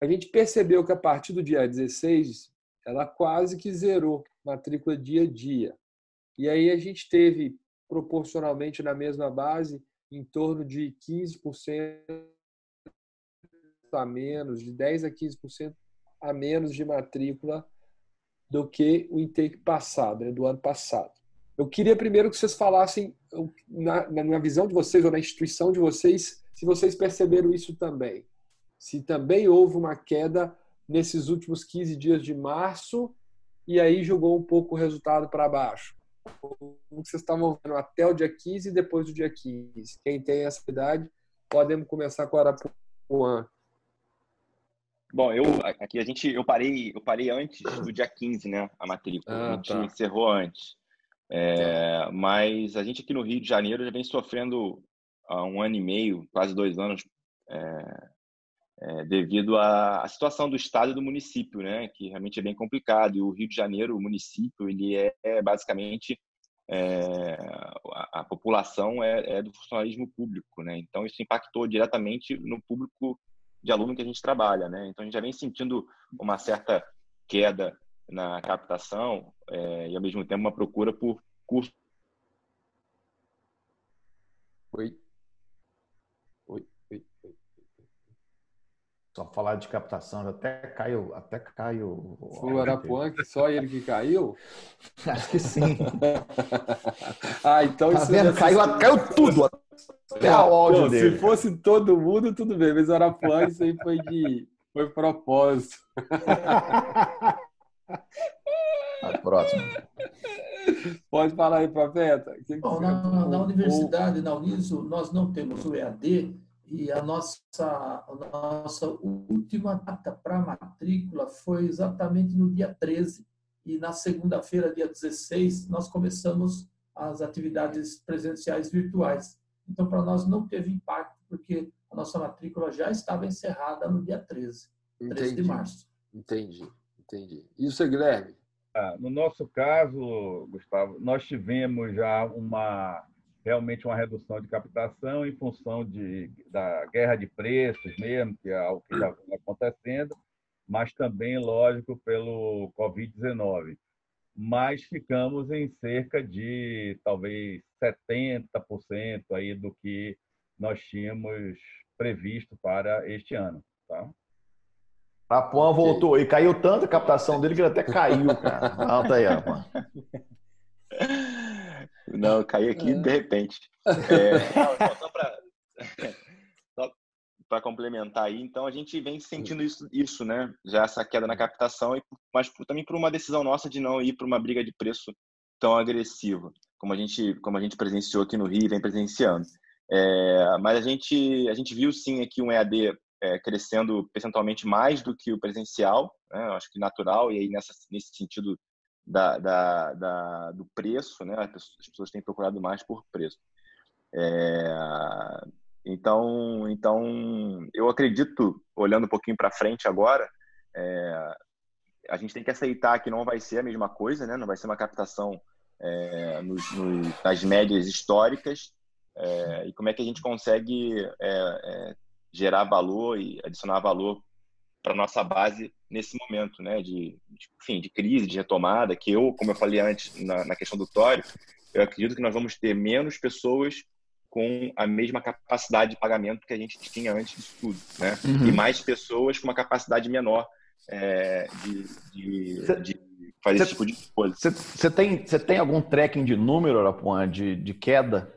Speaker 1: A gente percebeu que a partir do dia 16, ela quase que zerou matrícula dia a dia. E aí a gente teve, proporcionalmente na mesma base, em torno de 15% a menos, de 10% a 15% a menos de matrícula do que o intake passado, né, do ano passado. Eu queria primeiro que vocês falassem, na, na visão de vocês ou na instituição de vocês, se vocês perceberam isso também. Se também houve uma queda nesses últimos 15 dias de março e aí jogou um pouco o resultado para baixo. Como vocês estavam vendo até o dia 15 e depois do dia 15. Quem tem essa idade, podemos começar com a Arapuã.
Speaker 2: Bom, eu aqui a gente eu parei eu parei antes do dia 15, né, a matrícula. Ah, a gente tá. encerrou antes. É, mas a gente aqui no Rio de Janeiro já vem sofrendo há um ano e meio, quase dois anos, é, é, devido à, à, situação do estado e do município, né, que realmente é bem complicado. E o Rio de Janeiro, o município, ele é, é basicamente é, a, a, população é, é do funcionalismo público, né. Então isso impactou diretamente no público de aluno que a gente trabalha, né. Então a gente já vem sentindo uma certa queda na captação é, e ao mesmo tempo uma procura por cursos
Speaker 1: Oi.
Speaker 5: Só falar de captação, até caiu, até caiu.
Speaker 1: Foi o Arapuã que só ele que caiu?
Speaker 5: Acho que sim.
Speaker 1: ah, então
Speaker 5: Tá
Speaker 1: isso
Speaker 5: vendo? Caiu, caiu tudo. Até o áudio
Speaker 1: Não,
Speaker 5: dele.
Speaker 1: Se fosse todo mundo, tudo bem, mas o Arapuã, isso aí foi de foi propósito.
Speaker 5: A próxima.
Speaker 1: Pode falar aí, profeta. Que que
Speaker 6: Bom, na, na
Speaker 1: o-
Speaker 6: universidade, na Uniso, nós não temos o EAD e a nossa, a nossa última data para matrícula foi exatamente no dia 13. E na segunda-feira, dia 16, nós começamos as atividades presenciais virtuais. Então, para nós não teve impacto, porque a nossa matrícula já estava encerrada no dia 13, 13 de
Speaker 1: Entendi,
Speaker 6: março.
Speaker 1: entendi, entendi. Isso, Guilherme?
Speaker 3: Ah, No nosso caso, Gustavo, nós tivemos já uma realmente uma redução de captação em função de, da guerra de preços mesmo, que é algo que já vem acontecendo, mas também, lógico, pelo Covid-19. Mas ficamos em cerca de talvez 70% aí do que nós tínhamos previsto para este ano. Tá?
Speaker 5: Arapuã voltou e caiu tanta a captação dele que ele até caiu, cara. Alta aí, Arapuã.
Speaker 2: Não, eu caí aqui de repente. É, só- para para complementar aí, então a gente vem sentindo isso, isso, né? Já essa queda na captação, mas por- também por uma decisão nossa de não ir para uma briga de preço tão agressiva, como a gente, como a gente presenciou aqui no Rio e vem presenciando. É, mas a gente, a gente viu sim aqui um EAD é, crescendo percentualmente mais do que o presencial, né? Acho que natural, e aí nessa, nesse sentido da, da, da, do preço, né? As pessoas, as pessoas têm procurado mais por preço. É, então, então, eu acredito, olhando um pouquinho para frente agora, é, a gente tem que aceitar que não vai ser a mesma coisa, né? Não vai ser uma captação é, nos, nos, nas médias históricas. É, e como é que a gente consegue é, gerar valor e adicionar valor para nossa base nesse momento, né? De, de, enfim, de crise, de retomada. Que eu, como eu falei antes na, na questão do Tório, eu acredito que nós vamos ter menos pessoas com a mesma capacidade de pagamento que a gente tinha antes disso tudo, né? Uhum. E mais pessoas com uma capacidade menor é, de, de, cê, de, fazer cê, esse tipo de coisa.
Speaker 5: Você tem, tem algum tracking de número, Arapuã, de, de queda?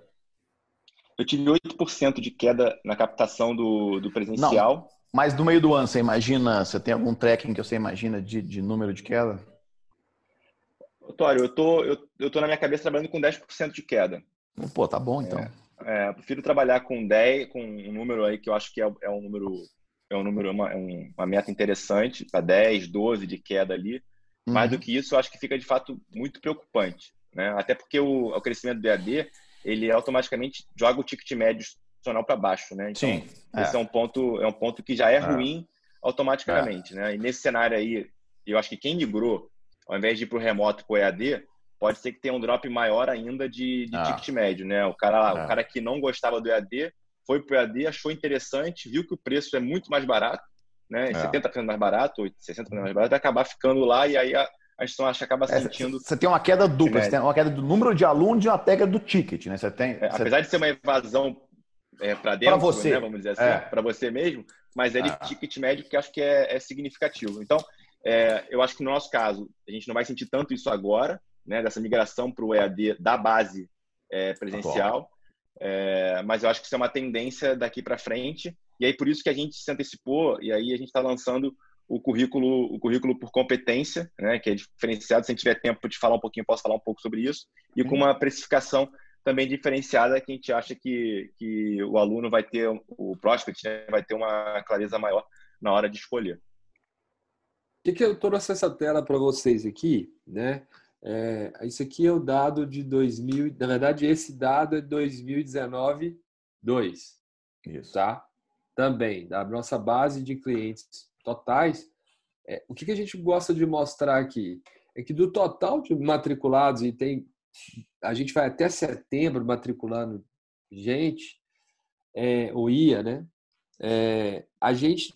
Speaker 2: Eu tive 8% de queda na captação do, do presencial.
Speaker 5: Mas no meio do ano, você imagina, você tem algum tracking que você imagina de, de número de queda?
Speaker 2: Tório, eu tô, eu, eu tô na minha cabeça trabalhando com 10% de queda.
Speaker 5: Pô, tá bom então.
Speaker 2: É. É, prefiro trabalhar com 10, com um número aí que eu acho que é, é um número, é um número, uma, uma meta interessante, para 10, 12 de queda ali. Uhum. Mais do que isso, eu acho que fica de fato muito preocupante, né? Até porque o, o crescimento do EAD, ele automaticamente joga o ticket médio institucional para baixo, né? Então,
Speaker 5: Sim,
Speaker 2: esse é. é. um ponto, é um ponto que já é, ruim automaticamente, né? E nesse cenário aí, eu acho que quem migrou, ao invés de ir para o remoto para o EAD, pode ser que tenha um drop maior ainda de, de ah. ticket médio, né? O cara, o cara que não gostava do EAD foi para o EAD, achou interessante, viu que o preço é muito mais barato, né? É. 70% mais barato, 60% mais barato, vai acabar ficando lá e aí a, a instituição acha acaba sentindo.
Speaker 5: Você tem uma queda dupla, você tem uma queda do número de alunos e uma queda do ticket, né? Você tem.
Speaker 2: É, apesar de ser uma evasão é, para dentro, pra você. Né? vamos dizer assim, para você mesmo, mas é de ah. ticket médio que acho que é, é significativo. Então, eu acho que no nosso caso, a gente não vai sentir tanto isso agora, né, dessa migração para o EAD da base é, presencial. É, mas eu acho que isso é uma tendência daqui para frente. E aí por isso que a gente se antecipou e aí a gente está lançando o currículo, o currículo por competência, né, que é diferenciado. Se a gente tiver tempo de falar um pouquinho, posso falar um pouco sobre isso. E com uma precificação também diferenciada que a gente acha que, que o aluno vai ter, o prospect né, vai ter uma clareza maior na hora de escolher.
Speaker 1: O que, que eu trouxe essa tela para vocês aqui, né? É, isso aqui é o dado de 2000, na verdade esse dado é 2019 2.
Speaker 5: Isso.
Speaker 1: Tá? Também da nossa base de clientes totais, é, o que, que a gente gosta de mostrar aqui é que do total de matriculados e tem a gente vai até setembro matriculando gente é, ou ia, né? É, a gente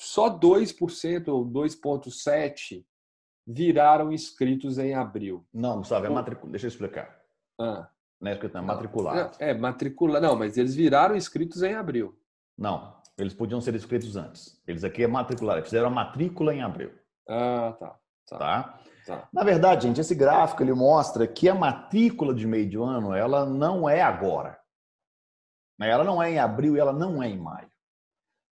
Speaker 1: só 2% ou 2,7% viraram inscritos em abril.
Speaker 5: Não, Gustavo, é. Deixa eu explicar.
Speaker 1: Ah.
Speaker 5: Não é escrito, não, é matriculado.
Speaker 1: É, matricula. Não, mas eles viraram inscritos em abril.
Speaker 5: Não, eles podiam ser inscritos antes. Eles aqui é matricular, fizeram a matrícula em abril.
Speaker 1: Ah, tá.
Speaker 5: Tá. tá. Tá. Na verdade, gente, esse gráfico ele mostra que a matrícula de meio de ano ela não é agora. Ela não é em abril e ela não é em maio.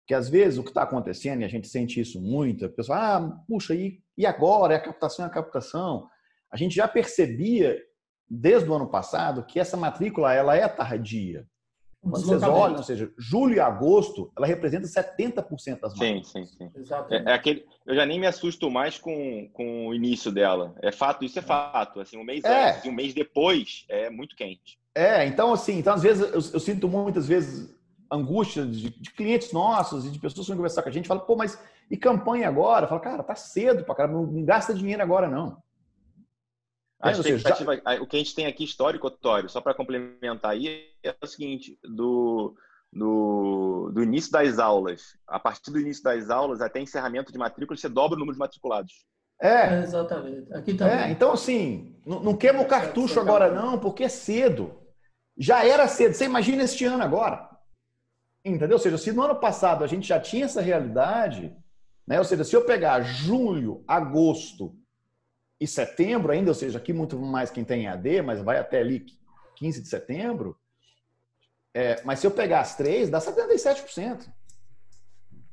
Speaker 5: Porque às vezes o que está acontecendo, e a gente sente isso muito, a pessoa, ah, puxa, e, e agora? É a captação, é a captação. A gente já percebia desde o ano passado que essa matrícula ela é tardia. Quando vocês olham, ou seja, julho e agosto, ela representa 70% das
Speaker 2: matrículas. Sim, sim, sim. É, é, aquele, eu já nem me assusto mais com, com o início dela. É fato, isso é fato. Assim, um mês é. antes e um mês depois é muito quente.
Speaker 5: É, então assim, então às vezes eu, eu sinto muitas vezes angústia de, de, clientes nossos e de pessoas que vão conversar com a gente, fala, pô, mas e campanha agora? Fala, cara, tá cedo para cara, não, não gasta dinheiro agora não.
Speaker 2: A expectativa, já... o que a gente tem aqui histórico, Tório, só para complementar aí, é o seguinte, do, do, do, início das aulas, a partir do início das aulas até encerramento de matrícula, você dobra o número de matriculados.
Speaker 5: É.
Speaker 6: é exatamente. Aqui também.
Speaker 5: É, então, assim, não, não queima o cartucho agora não, porque é cedo. Já era cedo. Você imagina este ano agora. Entendeu? Ou seja, se no ano passado a gente já tinha essa realidade, né? ou seja, se eu pegar julho, agosto e setembro ainda, ou seja, aqui muito mais quem tem AD, mas vai até ali 15 de setembro, é, mas se eu pegar as três, dá 77%.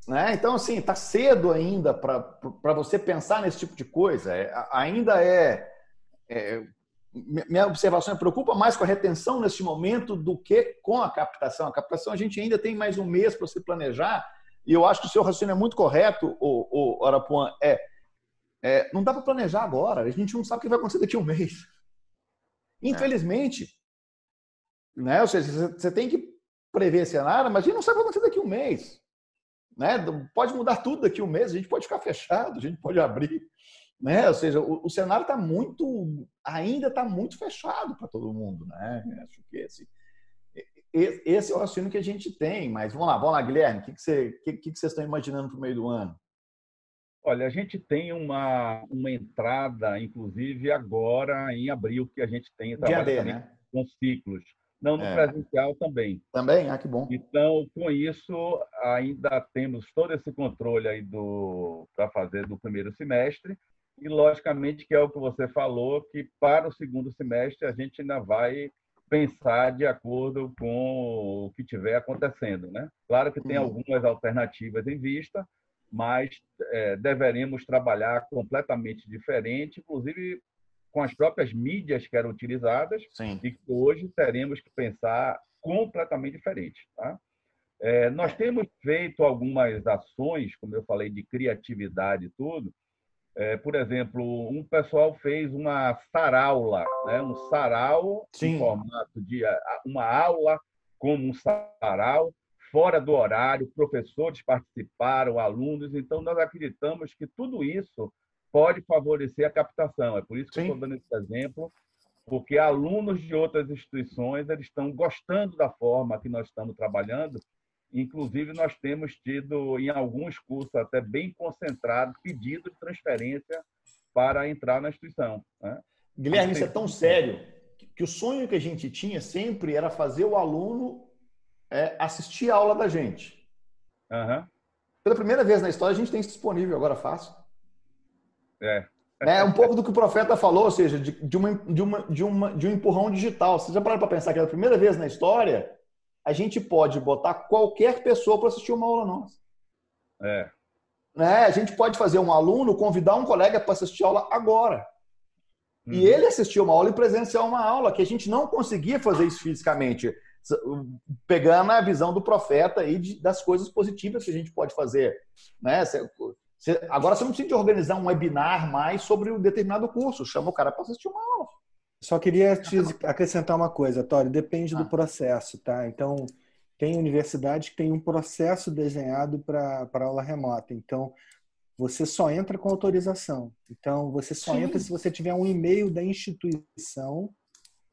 Speaker 5: Né? Então, assim, está cedo ainda para você pensar nesse tipo de coisa. É, ainda é, é minha observação é preocupa mais com a retenção neste momento do que com a captação. A captação a gente ainda tem mais um mês para se planejar e eu acho que o seu raciocínio é muito correto, o, o Arapuã. É, é não dá para planejar agora. A gente não sabe o que vai acontecer daqui a um mês. Infelizmente, é. né? Ou seja, você tem que prever cenário, mas a gente não sabe o que vai acontecer daqui a um mês. Né? Pode mudar tudo daqui a um mês. A gente pode ficar fechado, a gente pode abrir. Né? Ou seja, o, o cenário está muito, ainda está muito fechado para todo mundo, né? Acho que esse, esse é o raciocínio que a gente tem. Mas vamos lá, vamos lá, Guilherme, o que, que, você, que, que vocês estão imaginando para o meio do ano?
Speaker 3: Olha, a gente tem uma, uma entrada, inclusive agora em abril, que a gente tem
Speaker 5: trabalhando né?
Speaker 3: com ciclos. Não, no é. presencial também.
Speaker 5: Também? Ah, que bom.
Speaker 3: Então, com isso, ainda temos todo esse controle aí para fazer do primeiro semestre. E, logicamente, que é o que você falou, que para o segundo semestre a gente ainda vai pensar de acordo com o que estiver acontecendo. Né? Claro que tem uhum. algumas alternativas em vista, mas é, deveremos trabalhar completamente diferente, inclusive com as próprias mídias que eram utilizadas,
Speaker 5: Sim.
Speaker 3: e que hoje teremos que pensar completamente diferente. Tá? É, nós temos feito algumas ações, como eu falei, de criatividade e tudo, é, por exemplo, um pessoal fez uma saraula, né? um sarau
Speaker 5: Sim.
Speaker 3: em formato de uma aula como um sarau, fora do horário, professores participaram, alunos, então nós acreditamos que tudo isso pode favorecer a captação. É por isso que Sim. eu estou dando esse exemplo, porque alunos de outras instituições eles estão gostando da forma que nós estamos trabalhando Inclusive, nós temos tido, em alguns cursos, até bem concentrado, pedido de transferência para entrar na instituição. Né?
Speaker 5: Guilherme, isso é tão sério que o sonho que a gente tinha sempre era fazer o aluno é, assistir a aula da gente.
Speaker 3: Uhum.
Speaker 5: Pela primeira vez na história, a gente tem isso disponível agora fácil.
Speaker 3: É.
Speaker 5: É um pouco do que o profeta falou, ou seja, de, de, uma, de, uma, de, uma, de um empurrão digital. Você já parou para pensar que é a primeira vez na história a gente pode botar qualquer pessoa para assistir uma aula nossa.
Speaker 3: É.
Speaker 5: Né? A gente pode fazer um aluno convidar um colega para assistir aula agora. Uhum. E ele assistir uma aula e presenciar uma aula, que a gente não conseguia fazer isso fisicamente, pegando a visão do profeta e de, das coisas positivas que a gente pode fazer. Né? agora você não precisa organizar um webinar mais sobre um determinado curso, chama o cara para assistir uma aula.
Speaker 4: Só queria te acrescentar uma coisa, Tório, depende do ah. processo, tá? Então, tem universidade que tem um processo desenhado para aula remota. Então, você só entra com autorização. Então, você só Sim. entra se você tiver um e-mail da instituição,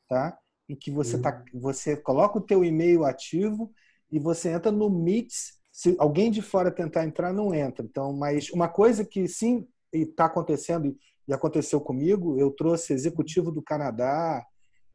Speaker 4: tá? Em que você, tá, uhum. você coloca o teu e-mail ativo e você entra no Meet. Se alguém de fora tentar entrar, não entra. Então, mas uma coisa que sim está acontecendo e aconteceu comigo. Eu trouxe executivo do Canadá,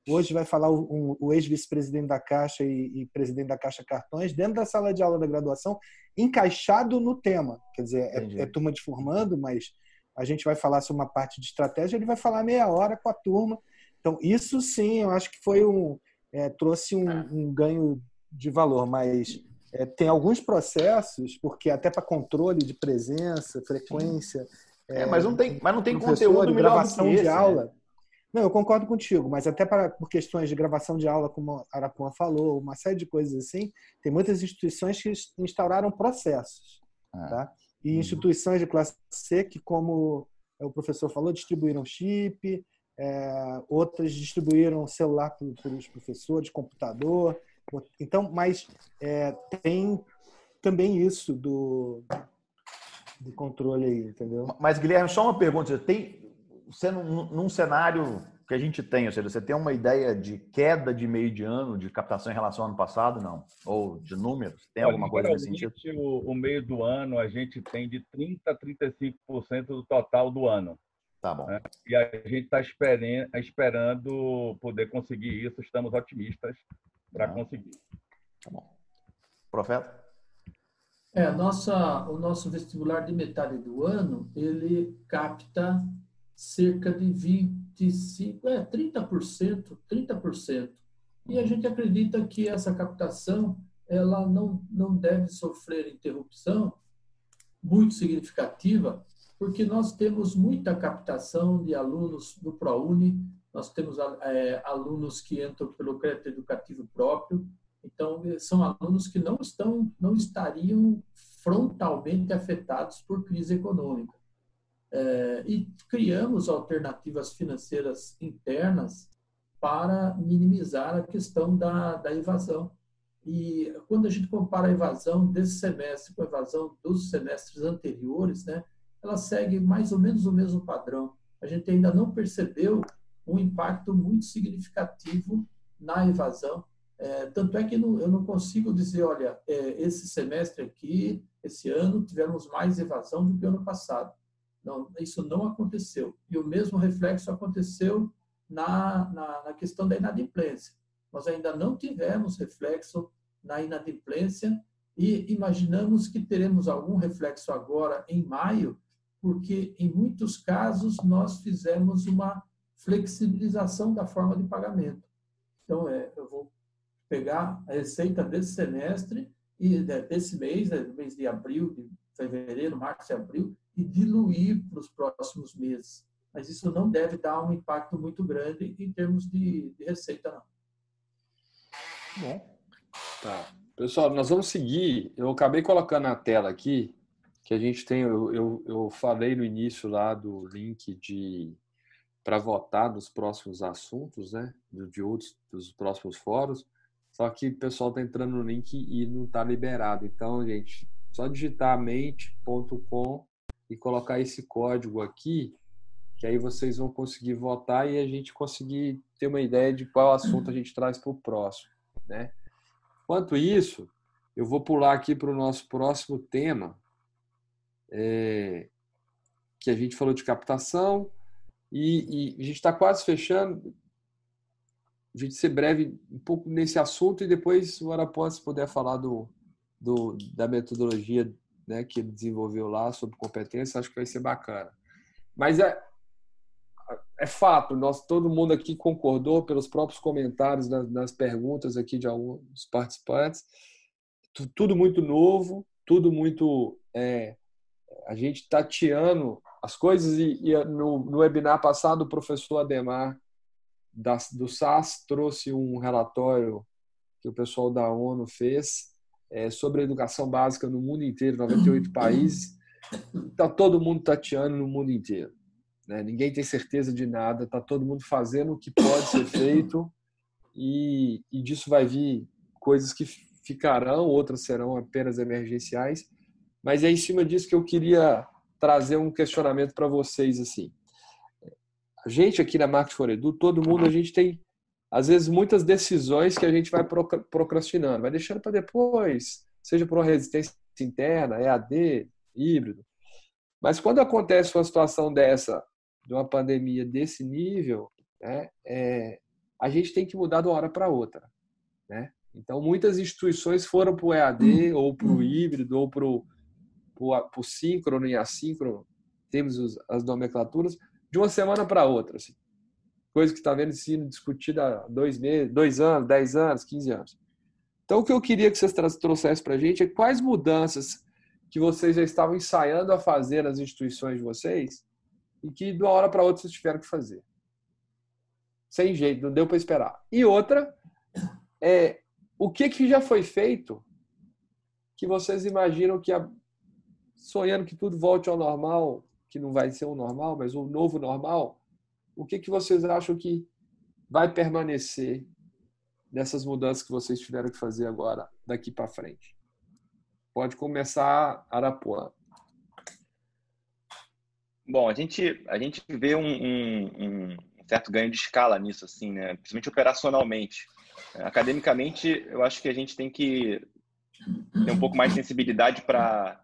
Speaker 4: hoje vai falar o, o ex-vice-presidente da Caixa e, e, presidente da Caixa Cartões dentro da sala de aula da graduação, encaixado no tema. Quer dizer, é, é, turma de formando, mas a gente vai falar sobre uma parte de estratégia, ele vai falar meia hora com a turma. Então, isso sim, eu acho que foi um. É, trouxe um, um, ganho de valor, mas é, tem alguns processos, porque até para controle de presença, frequência.
Speaker 5: É, mas não tem, mas não tem conteúdo de gravação esse, de né? aula. Né?
Speaker 4: Não, eu concordo contigo, mas até para, por questões de gravação de aula, como a Arapuã falou, uma série de coisas assim, tem muitas instituições que instauraram processos. Ah. Tá? E uhum. instituições de classe C que, como o professor falou, distribuíram chip, é, outras distribuíram celular para os professores, computador. Então, mas é, tem também isso do, do controle aí, entendeu?
Speaker 5: Mas, Guilherme, só uma pergunta. Tem, você num, num cenário que a gente tem, ou seja, você tem uma ideia de queda de meio de ano de captação em relação ao ano passado, não? Ou de números? Tem alguma coisa nesse sentido?
Speaker 3: O, o meio do ano a gente tem de 30% a 35% do total do ano.
Speaker 5: Tá bom. Né?
Speaker 3: E a gente está esperando poder conseguir isso, estamos otimistas para tá. conseguir.
Speaker 5: Tá bom. Profeta?
Speaker 6: É, nossa, o nosso vestibular de metade do ano, ele capta cerca de 25, é, 30%, 30%. E a gente acredita que essa captação ela não, não deve sofrer interrupção muito significativa, porque nós temos muita captação de alunos do ProUni, nós temos é, alunos que entram pelo crédito educativo próprio, então são alunos que não estão, não estariam frontalmente afetados por crise econômica. É, e criamos alternativas financeiras internas para minimizar a questão da, da evasão. E quando a gente compara a evasão desse semestre com a evasão dos semestres anteriores, né, ela segue mais ou menos o mesmo padrão. A gente ainda não percebeu um impacto muito significativo na evasão. É, tanto é que não, eu não consigo dizer, olha, é, esse semestre aqui, esse ano, tivemos mais evasão do que ano passado. Não, isso não aconteceu. E o mesmo reflexo aconteceu na, na, na questão da inadimplência. Nós ainda não tivemos reflexo na inadimplência e imaginamos que teremos algum reflexo agora em maio, porque em muitos casos nós fizemos uma flexibilização da forma de pagamento. Então, é, eu vou pegar a receita desse semestre e desse mês, do mês de abril, de fevereiro, março e abril, e diluir para os próximos meses. Mas isso não deve dar um impacto muito grande em termos de, de receita, não.
Speaker 1: Bom. Tá. Pessoal, nós vamos seguir. Eu acabei colocando na tela aqui que a gente tem. Eu, eu, eu falei no início lá do link de para votar nos próximos assuntos, né? De outros dos próximos fóruns. Só que o pessoal está entrando no link e não está liberado. Então, gente, só digitar mente.com e colocar esse código aqui, que aí vocês vão conseguir votar e a gente conseguir ter uma ideia de qual assunto a gente traz para o próximo, né? Quanto isso, eu vou pular aqui para o nosso próximo tema, é, que a gente falou de captação e, e a gente está quase fechando. A gente ser breve um pouco nesse assunto e depois o Arapuã, se puder falar do, do, da metodologia né, que ele desenvolveu lá sobre competência, acho que vai ser bacana. Mas é, é fato, nós todo mundo aqui concordou pelos próprios comentários nas, nas perguntas aqui de alguns participantes. Tudo muito novo, tudo muito. É, a gente tateando as coisas e, e, no, no webinar passado o professor Ademar da, do SAS trouxe um relatório que o pessoal da ONU fez é, sobre a educação básica no mundo inteiro, 98 países. Está todo mundo tateando no mundo inteiro. Né? Ninguém tem certeza de nada, está todo mundo fazendo o que pode ser feito e, e disso vai vir coisas que ficarão, outras serão apenas emergenciais. Mas é em cima disso que eu queria trazer um questionamento para vocês assim. A gente aqui na Marketing for Edu, todo mundo, a gente tem às vezes, muitas decisões que a gente vai procrastinando, vai deixando para depois, seja por uma resistência interna, EAD, híbrido. Mas quando acontece uma situação dessa, de uma pandemia desse nível, né, é, a gente tem que mudar de uma hora para outra. Né? Então, muitas instituições foram para o EAD, ou para o híbrido, ou para o síncrono e assíncrono, temos as nomenclaturas, de uma semana para outra. Assim. Coisa que está vendo sendo discutida há dois meses, dois anos, dez anos, quinze anos. Então, o que eu queria que vocês trouxessem para a gente é quais mudanças que vocês já estavam ensaiando a fazer nas instituições de vocês e que de uma hora para outra vocês tiveram que fazer. Sem jeito, não deu para esperar. E outra é o que, que já foi feito que vocês imaginam que, a, sonhando que tudo volte ao normal, que não vai ser o normal, mas o novo normal, o que, que vocês acham que vai permanecer nessas mudanças que vocês tiveram que fazer agora, daqui para frente? Pode começar, Arapuã.
Speaker 2: Bom, a gente, a gente vê um, um, um, certo ganho de escala nisso, assim, né? principalmente operacionalmente. Academicamente, eu acho que a gente tem que ter um pouco mais de sensibilidade para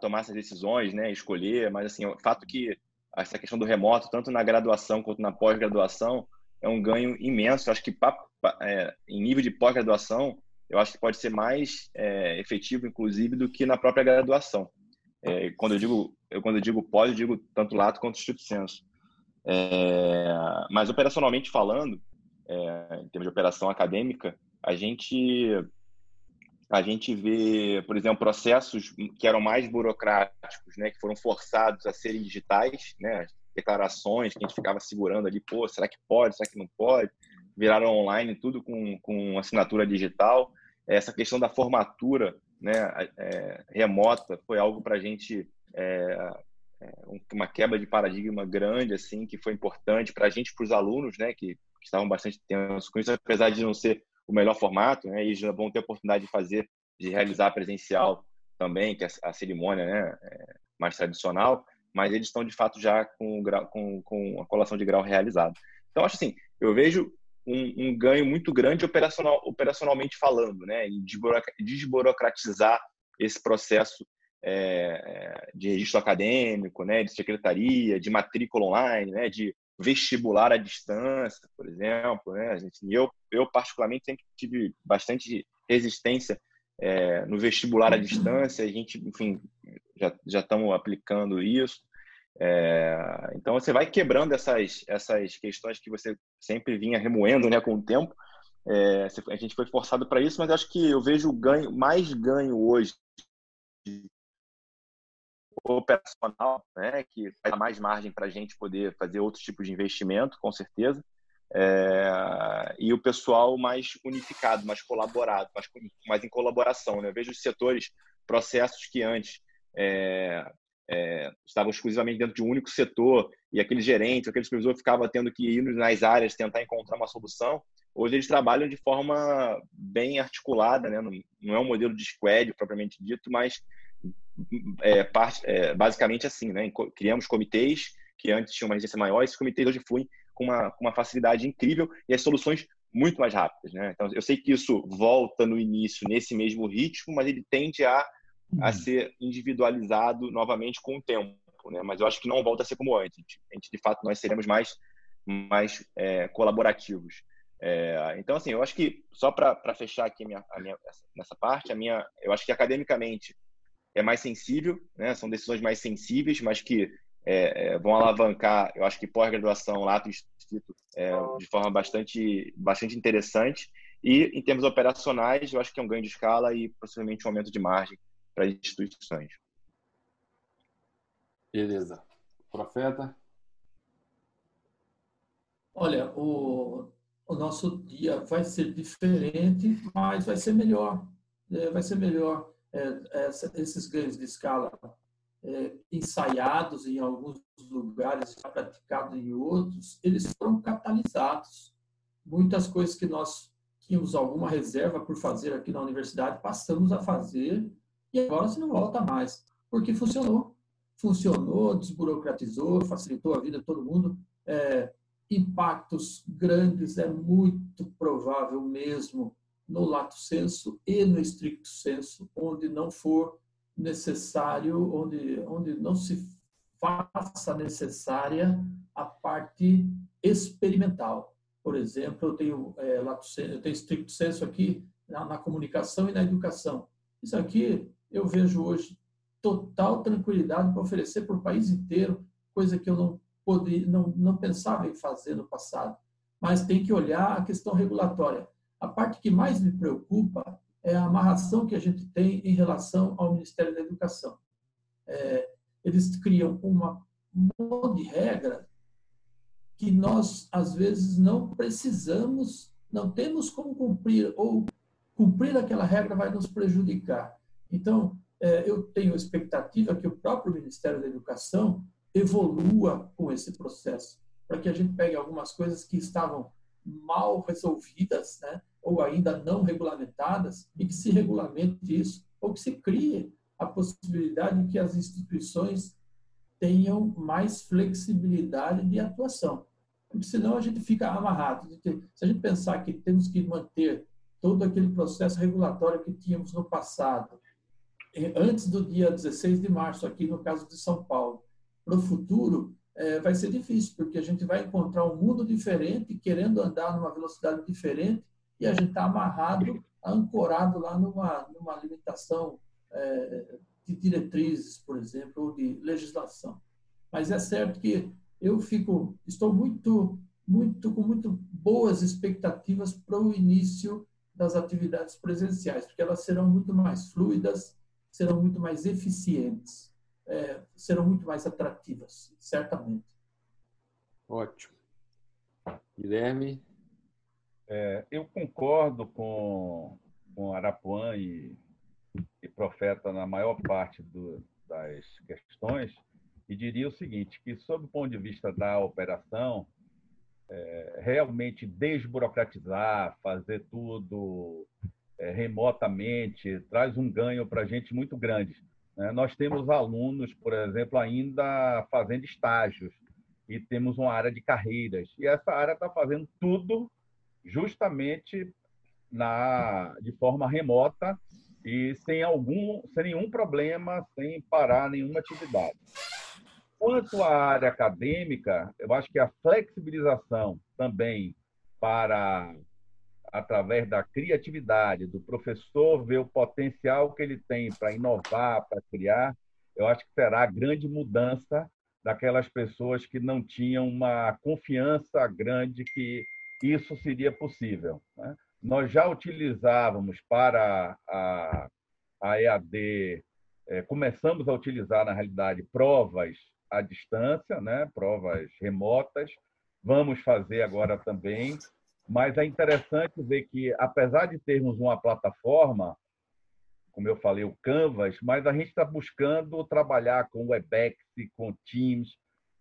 Speaker 2: tomar essas decisões, né? escolher, mas assim, o fato que essa questão do remoto, tanto na graduação quanto na pós-graduação, é um ganho imenso. Eu acho que pra, é, em nível de pós-graduação, eu acho que pode ser mais é, efetivo, inclusive, do que na própria graduação. É, quando eu digo eu quando eu digo pós, eu digo tanto lato quanto estrito senso. É, mas operacionalmente falando, é, em termos de operação acadêmica, a gente a gente vê, por exemplo, processos que eram mais burocráticos, né, que foram forçados a serem digitais, né, declarações que a gente ficava segurando ali, pô, será que pode, será que não pode? Viraram online, tudo com, com assinatura digital. Essa questão da formatura né, é, remota foi algo para a gente é, é, uma quebra de paradigma grande assim que foi importante para a gente para os alunos né que, que, estavam bastante tensos com isso apesar de não ser o melhor formato né e já vão ter a oportunidade de fazer de realizar presencial também que é a cerimônia né é mais tradicional mas eles estão de fato já com com, com a colação de grau realizada então acho assim eu vejo um, um, ganho muito grande operacional, operacionalmente falando, né? E desburocratizar esse processo é, de registro acadêmico, né? De secretaria, de matrícula online, né? De vestibular à distância, por exemplo, né? A gente, eu, eu particularmente sempre tive bastante resistência é, no vestibular à distância. A gente, enfim, já estamos aplicando isso. É, então você vai quebrando essas essas questões que você sempre vinha remoendo, né, com o tempo. É, a gente foi forçado para isso, mas acho que eu vejo ganho mais ganho hoje operacional, né, que dá mais margem para a gente poder fazer outros tipos de investimento, com certeza. É, e o pessoal mais unificado, mais colaborado, mais, mais em colaboração. Né? Eu vejo os setores, processos que antes é, é, estavam exclusivamente dentro de um único setor e aquele gerente, aquele supervisor ficava tendo que ir nas áreas tentar encontrar uma solução. Hoje eles trabalham de forma bem articulada, né? não, não é um modelo de squad propriamente dito, mas é, parte, é, basicamente assim, né? Criamos comitês que antes tinham uma resistência maior, esses comitês hoje fluem com uma, com uma facilidade incrível e as soluções muito mais rápidas, né? Então, eu sei que isso volta no início nesse mesmo ritmo, mas ele tende a, a uhum. ser individualizado novamente com o tempo, né? Mas eu acho que não volta a ser como antes. A gente, de fato, nós seremos mais, mais é, colaborativos. É, então, assim, eu acho que, só para fechar aqui a minha, a minha, nessa parte, a minha, eu acho que academicamente é mais sensível, né? são decisões mais sensíveis, mas que é, é, vão alavancar, eu acho que pós-graduação, lato instituto, é, de forma bastante, bastante interessante. E, em termos operacionais, eu acho que é um ganho de escala e possivelmente um aumento de margem para as instituições.
Speaker 1: Beleza. Profeta?
Speaker 6: Olha, o, o nosso dia vai ser diferente, mas vai ser melhor. É, vai ser melhor esses ganhos de escala é, ensaiados em alguns lugares, praticados em outros, eles foram catalisados. Muitas coisas que nós tínhamos alguma reserva por fazer aqui na universidade, passamos a fazer e agora se não volta mais, porque funcionou. Funcionou, desburocratizou, facilitou a vida de todo mundo. É, impactos grandes, é muito provável mesmo no lato senso e no estricto senso, onde não for necessário, onde, onde não se faça necessária a parte experimental. por exemplo, eu tenho, é, eu tenho estricto senso aqui na, na comunicação e na educação. Isso aqui eu vejo hoje total tranquilidade para oferecer para o país inteiro, coisa que eu não, poderia, não, não pensava em fazer no passado. Mas tem que olhar a questão regulatória. A parte que mais me preocupa é a amarração que a gente tem em relação ao Ministério da Educação. É, eles criam uma, um monte de regra que nós, às vezes, não precisamos, não temos como cumprir, ou cumprir aquela regra vai nos prejudicar. Então, é, eu tenho expectativa que o próprio Ministério da Educação evolua com esse processo, para que a gente pegue algumas coisas que estavam mal resolvidas, né, ou ainda não regulamentadas, e que se regulamente isso, ou que se crie a possibilidade de que as instituições tenham mais flexibilidade de atuação. Porque senão a gente fica amarrado. Se a gente pensar que temos que manter todo aquele processo regulatório que tínhamos no passado, antes do dia 16 de março, aqui no caso de São Paulo, para o futuro, é, vai ser difícil, porque a gente vai encontrar um mundo diferente, querendo andar numa velocidade diferente, e a gente está amarrado, ancorado lá numa, numa limitação é, de diretrizes, por exemplo, ou de legislação. Mas é certo que eu fico, estou muito, muito com muito boas expectativas para o início das atividades presenciais, porque elas serão muito mais fluidas, serão muito mais eficientes é, serão muito mais atrativas, certamente.
Speaker 1: Ótimo. Guilherme?
Speaker 3: É, eu concordo com, com Arapuã e, e Profeta na maior parte do, das questões e diria o seguinte, que sob o ponto de vista da operação, é, realmente desburocratizar, fazer tudo é, remotamente, traz um ganho para a gente muito grande. Né? Nós temos alunos, por exemplo, ainda fazendo estágios e temos uma área de carreiras. E essa área está fazendo tudo justamente na, de forma remota e sem algum, sem nenhum problema, sem parar nenhuma atividade. Quanto à área acadêmica, eu acho que a flexibilização também para através da criatividade, do professor ver o potencial que ele tem para inovar, para criar, eu acho que será a grande mudança daquelas pessoas que não tinham uma confiança grande que isso seria possível. Né? Nós já utilizávamos para a, a EAD, é, começamos a utilizar, na realidade, provas à distância, né? provas remotas, vamos fazer agora também mas é interessante ver que, apesar de termos uma plataforma, como eu falei, o Canvas, mas a gente está buscando trabalhar com Webex, com Teams,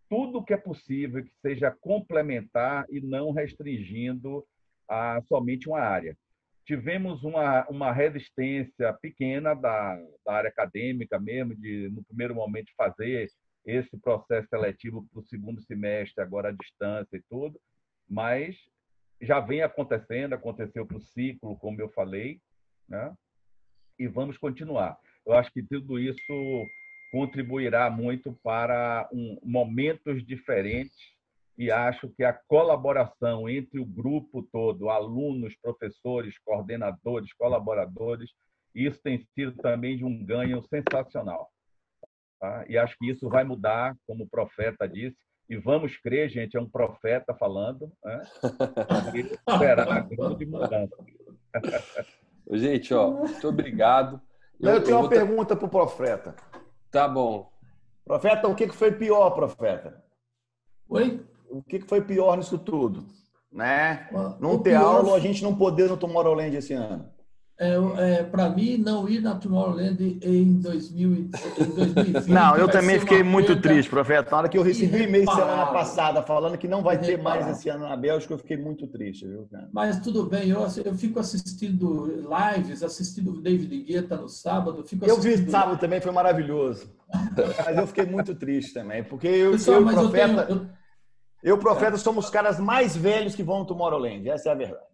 Speaker 3: tudo que é possível que seja complementar e não restringindo a somente uma área. Tivemos uma, uma resistência pequena da, da área acadêmica mesmo, de no primeiro momento fazer esse processo seletivo para o segundo semestre, agora à distância e tudo, mas já vem acontecendo, aconteceu para o ciclo, como eu falei, né? e vamos continuar. Eu acho que tudo isso contribuirá muito para um, momentos diferentes e acho que a colaboração entre o grupo todo, alunos, professores, coordenadores, colaboradores, isso tem sido também de um ganho sensacional. Tá? E acho que isso vai mudar, como o profeta disse, e vamos crer, gente, é um profeta falando, né? esperar a grande mudança.
Speaker 1: gente, ó, muito obrigado.
Speaker 5: Eu, eu tenho eu uma pergunta para o profeta.
Speaker 1: Tá bom.
Speaker 5: Profeta, o que foi pior, profeta?
Speaker 6: Oi?
Speaker 5: O que foi pior nisso tudo? Né? Não ter pior... aula, a gente não poder no Tomorrowland esse ano
Speaker 6: é, é para mim, não ir na Tomorrowland em, 2000, em 2020.
Speaker 5: Não, eu também fiquei muito triste, profeta. Na hora que eu recebi e-mail semana passada falando que não vai ter mais esse ano na Bélgica, eu fiquei muito triste, viu, cara?
Speaker 6: Mas tudo bem, eu, eu fico assistindo lives, assistindo o David Guetta no sábado. Fico
Speaker 5: eu vi sábado também, foi maravilhoso. mas eu fiquei muito triste também, porque eu, Pessoal, eu, profeta, eu, tenho, eu... eu profeta, somos os caras mais velhos que vão no Tomorrowland, essa é a verdade.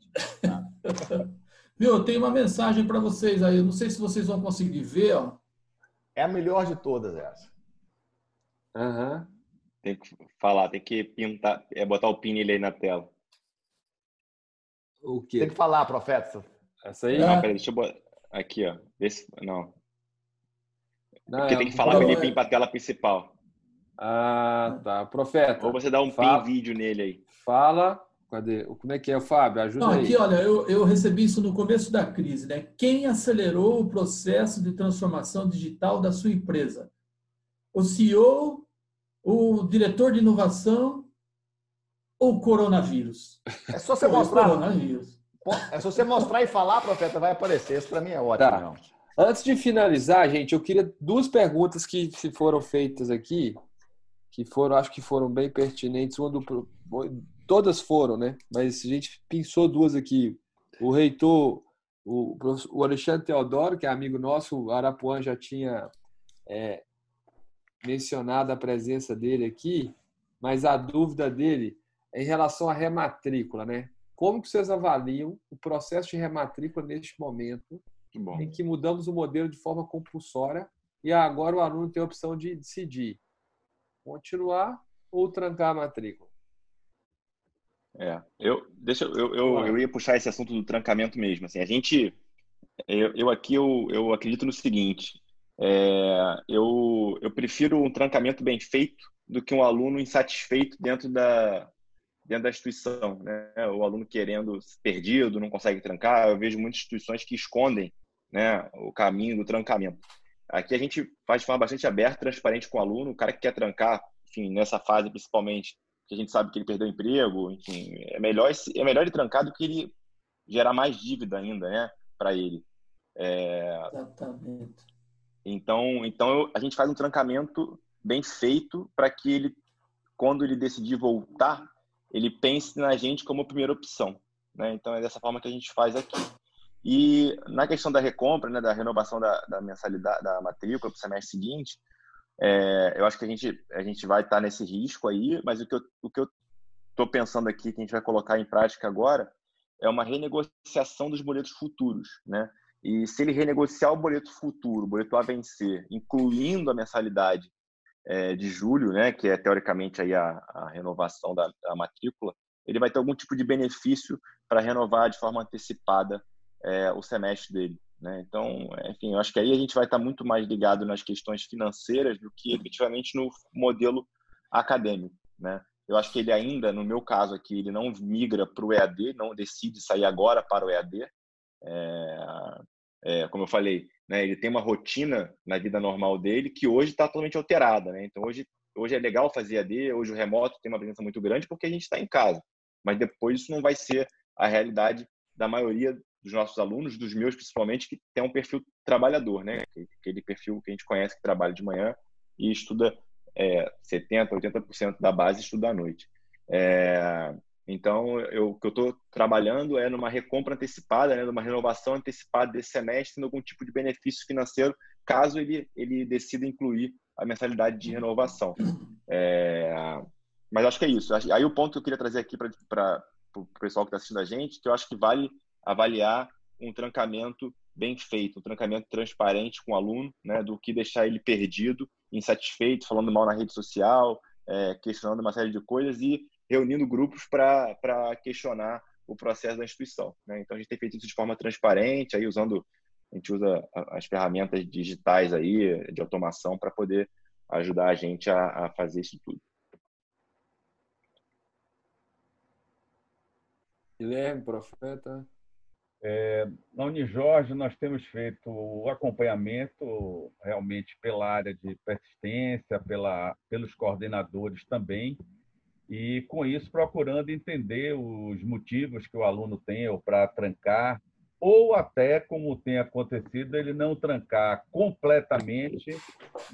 Speaker 5: Tá?
Speaker 6: Viu, eu tenho uma mensagem para vocês aí. Eu não sei se vocês vão conseguir ver. Ó.
Speaker 5: É a melhor de todas essa.
Speaker 2: Uhum. Tem que falar, tem que pintar, é botar o pin aí na tela.
Speaker 1: O quê?
Speaker 5: Tem que falar, profeta.
Speaker 1: Essa aí?
Speaker 2: Não, peraí, deixa eu botar. Aqui, ó. Esse... Não.
Speaker 1: Não,
Speaker 2: Porque
Speaker 1: é
Speaker 2: tem que falar com ele vir para a tela principal.
Speaker 1: Ah, tá. Profeta,
Speaker 2: Ou você dá um
Speaker 1: Fala.
Speaker 2: pin vídeo nele aí.
Speaker 1: fala. Cadê? Como é que é, Fábio? Ajuda
Speaker 6: Não,
Speaker 1: aí.
Speaker 6: aqui, olha, eu, eu recebi isso no começo da crise, né? Quem acelerou o processo de transformação digital da sua empresa? O CEO, o diretor de inovação ou o coronavírus?
Speaker 5: É só você mostrar.
Speaker 6: coronavírus.
Speaker 5: É só você mostrar e falar, profeta, vai aparecer. Isso para mim é ótimo.
Speaker 1: Tá. Antes de finalizar, gente, eu queria duas perguntas que se foram feitas aqui, que foram, acho que foram bem pertinentes. Uma do, todas foram, né? Mas a gente pensou duas aqui. O reitor, o, o Alexandre Teodoro, que é amigo nosso, o Arapuã já tinha é, mencionado a presença dele aqui, mas a dúvida dele é em relação à rematrícula, né? Como que vocês avaliam o processo de rematrícula neste momento?
Speaker 2: Bom.
Speaker 1: em que mudamos o modelo de forma compulsória e agora o aluno tem a opção de decidir continuar ou trancar a matrícula.
Speaker 2: É, eu, deixa, eu, eu, eu, ia puxar esse assunto do trancamento mesmo. Assim, a gente, eu, eu aqui eu, eu acredito no seguinte: é, eu, eu prefiro um trancamento bem feito do que um aluno insatisfeito dentro da, dentro da instituição, né? O aluno querendo perdido, não consegue trancar. Eu vejo muitas instituições que escondem, né, o caminho do trancamento. Aqui a gente faz de forma bastante aberta, transparente com o aluno. O cara que quer trancar, enfim, nessa fase principalmente, que a gente sabe que ele perdeu o emprego, enfim, é melhor é melhor ele trancar do que ele gerar mais dívida ainda, né, para ele. É,
Speaker 6: Exatamente.
Speaker 2: então, então a gente faz um trancamento bem feito para que ele, quando ele decidir voltar, ele pense na gente como primeira opção. Né? Então é dessa forma que a gente faz aqui. E na questão da recompra, né, da renovação da, da mensalidade, da matrícula para o semestre seguinte, é, eu acho que a gente, a gente vai estar nesse risco aí, mas o que eu o que eu estou pensando aqui, que a gente vai colocar em prática agora, é uma renegociação dos boletos futuros, né? E se ele renegociar o boleto futuro, o boleto a vencer, incluindo a mensalidade é, de julho, né, que é teoricamente aí a, a renovação da, da matrícula, ele vai ter algum tipo de benefício para renovar de forma antecipada é, o semestre dele. Né? Então, enfim, eu acho que aí a gente vai estar muito mais ligado nas questões financeiras do que efetivamente no modelo acadêmico. Né? Eu acho que ele ainda, no meu caso aqui, ele não migra para o EAD, não decide sair agora para o EAD. É, é, como eu falei, né, ele tem uma rotina na vida normal dele que hoje está totalmente alterada. Né? Então, hoje, hoje é legal fazer EAD, hoje o remoto tem uma presença muito grande porque a gente está em casa. Mas depois isso não vai ser a realidade da maioria dos nossos alunos, dos meus principalmente, que tem um perfil trabalhador, né? Aquele perfil que a gente conhece que trabalha de manhã e estuda é, 70%, 80% da base estuda à noite. É, então, eu, o que eu estou trabalhando é numa recompra antecipada, né, numa renovação antecipada desse semestre, tendo algum tipo de benefício financeiro, caso ele, ele decida incluir a mensalidade de renovação. É, mas acho que é isso. Aí o ponto que eu queria trazer aqui para o pessoal que está assistindo a gente, que eu acho que vale avaliar um trancamento bem feito, um trancamento transparente com o aluno, né, do que deixar ele perdido, insatisfeito, falando mal na rede social, é, questionando uma série de coisas e reunindo grupos para questionar o processo da instituição. Né? Então a gente tem feito isso de forma transparente, aí usando a gente usa as ferramentas digitais aí de automação para poder ajudar a gente a, a fazer isso tudo.
Speaker 1: Guilherme, profeta.
Speaker 3: É, na Unijorge, nós temos feito o acompanhamento realmente pela área de persistência, pela, pelos coordenadores também, e com isso procurando entender os motivos que o aluno tem para trancar, ou até, como tem acontecido, ele não trancar completamente,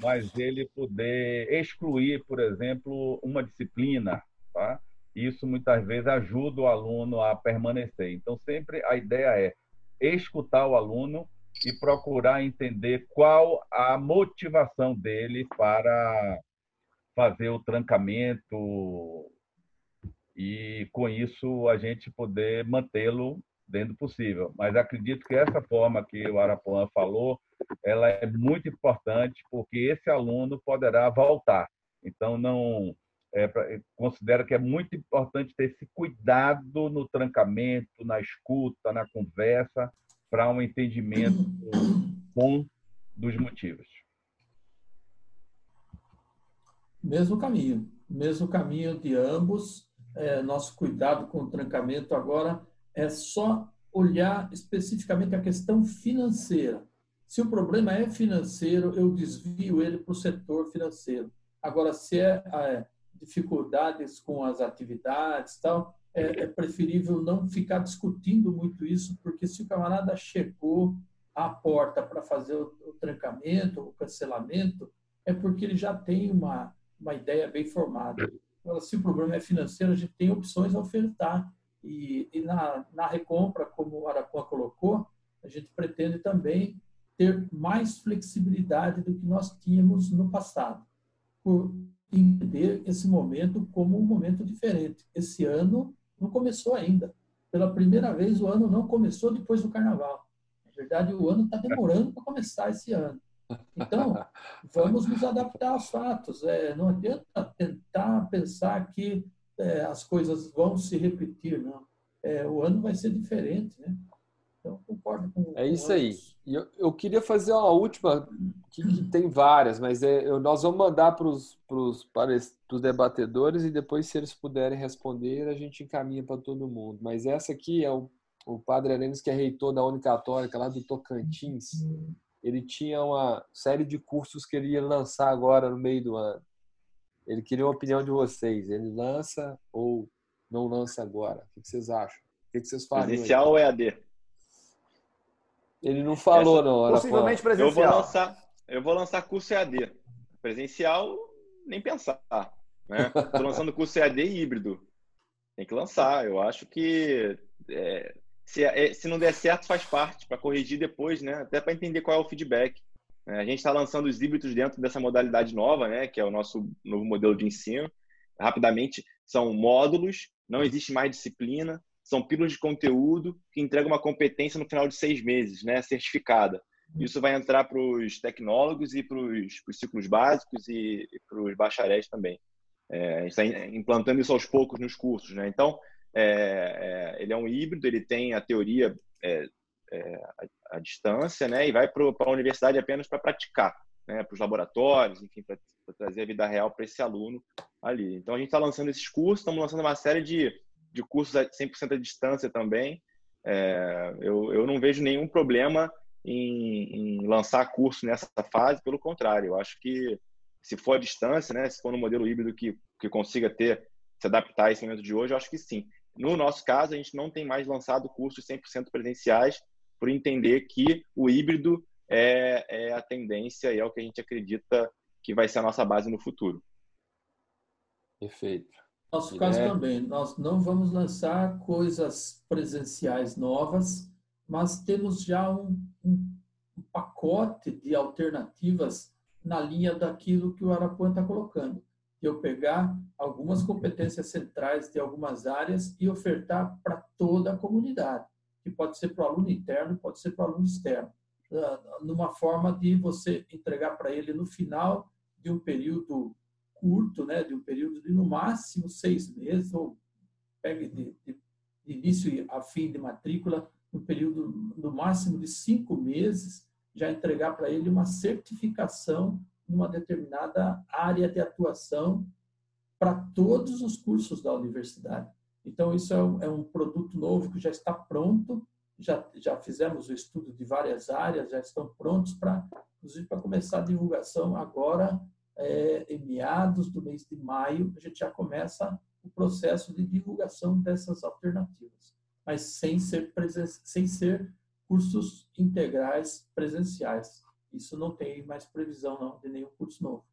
Speaker 3: mas ele poder excluir, por exemplo, uma disciplina, tá? Isso muitas vezes ajuda o aluno a permanecer. Então, sempre a ideia é escutar o aluno e procurar entender qual a motivação dele para fazer o trancamento e, com isso, a gente poder mantê-lo dentro do possível. Mas acredito que essa forma que o Arapuã falou, ela é muito importante porque esse aluno poderá voltar. Então, não é, considero que é muito importante ter esse cuidado no trancamento, na escuta, na conversa, para um entendimento bom dos motivos.
Speaker 6: Mesmo caminho, mesmo caminho de ambos. É, nosso cuidado com o trancamento agora é só olhar especificamente a questão financeira. Se o problema é financeiro, eu desvio ele para o setor financeiro. Agora, se é, é dificuldades com as atividades tal, é, é, preferível não ficar discutindo muito isso, porque se o camarada chegou à porta para fazer o, o, trancamento, o cancelamento, é porque ele já tem uma, uma ideia bem formada. Agora, se o problema é financeiro, a gente tem opções a ofertar. E, e na, na recompra, como o Arapuã colocou, a gente pretende também ter mais flexibilidade do que nós tínhamos no passado, por entender esse momento como um momento diferente. Esse ano não começou ainda. Pela primeira vez, o ano não começou depois do carnaval. Na verdade, o ano está demorando para começar esse ano. Então, vamos nos adaptar aos fatos. É, não adianta tentar pensar que é, as coisas vão se repetir, não. É, o ano vai ser diferente, né? Então, concordo com
Speaker 1: É isso com aí. E eu, eu, queria fazer uma última, que, que tem várias, mas é, eu, nós vamos mandar para os debatedores e depois, se eles puderem responder, a gente encaminha para todo mundo. Mas essa aqui é o, o Padre Arenes, que é reitor da Unicatólica lá do Tocantins. Ele tinha uma série de cursos que ele ia lançar agora no meio do ano. Ele queria a opinião de vocês. Ele lança ou não lança agora? O que vocês acham? O que vocês fariam?
Speaker 2: Presencial ou EAD?
Speaker 1: Ele não falou, Essa, não.
Speaker 5: Possivelmente presencial.
Speaker 2: Eu vou, lançar, eu vou lançar curso EAD. Presencial, nem pensar. Né? Estou lançando curso EAD híbrido. Tem que lançar. Eu acho que é, se, é, se não der certo, faz parte, para corrigir depois, né? até para entender qual é o feedback. A gente está lançando os híbridos dentro dessa modalidade nova, né? que é o nosso novo modelo de ensino. Rapidamente, são módulos, não existe mais disciplina, são pílulas de conteúdo que entregam uma competência no final de seis meses, né, certificada. Isso vai entrar para os tecnólogos e para os ciclos básicos e, e para os bacharéis também. É, a gente está implantando isso aos poucos nos cursos. Né? Então, é, é, ele é um híbrido, ele tem a teoria é, é, à, distância né? e vai para a universidade apenas para praticar, né? para os laboratórios, enfim, para trazer a vida real para esse aluno ali. Então, a gente está lançando esses cursos, estamos lançando uma série de de cursos a 100% à distância também. É, eu, eu não vejo nenhum problema em, em, lançar curso nessa fase, pelo contrário, eu acho que se for à distância, né, se for no modelo híbrido que, que consiga ter, se adaptar a esse momento de hoje, eu acho que sim. No nosso caso, a gente não tem mais lançado cursos 100% presenciais, por entender que o híbrido é, é a tendência e é o que a gente acredita que vai ser a nossa base no futuro.
Speaker 1: Perfeito.
Speaker 6: Nosso caso é. também, nós não vamos lançar coisas presenciais novas, mas temos já um, um, pacote de alternativas na linha daquilo que o Arapuã está colocando. De eu pegar algumas competências centrais de algumas áreas e ofertar para toda a comunidade, que pode ser para o aluno interno, pode ser para o aluno externo, numa forma de você entregar para ele no final de um período curto, né, de um período de no máximo seis meses, ou pegue de, de, início a fim de matrícula, um período no máximo de cinco meses, já entregar para ele uma certificação numa determinada área de atuação para todos os cursos da universidade. Então, isso é um, é um, produto novo que já está pronto, já, já fizemos o estudo de várias áreas, já estão prontos para, inclusive, para começar a divulgação agora é, em meados do mês de maio, a gente já começa o processo de divulgação dessas alternativas, mas sem ser, presen sem ser cursos integrais presenciais. Isso não tem mais previsão não, de nenhum curso novo.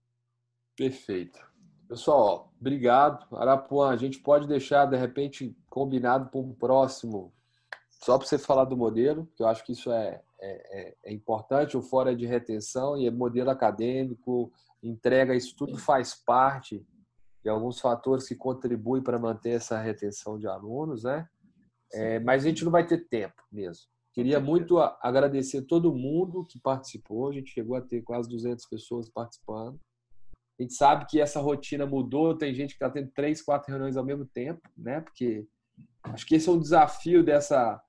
Speaker 1: Perfeito. Pessoal, obrigado. Arapuã, a gente pode deixar, de repente, combinado para um próximo, só para você falar do modelo, que eu acho que isso é, é, é, é importante, o fora de retenção e é modelo acadêmico, entrega, isso tudo faz parte de alguns fatores que contribuem para manter essa retenção de alunos, né? É, mas a gente não vai ter tempo mesmo. Queria muito agradecer todo mundo que participou. A gente chegou a ter quase 200 pessoas participando. A gente sabe que essa rotina mudou, tem gente que está tendo três, quatro reuniões ao mesmo tempo, né? Porque acho que esse é um desafio dessa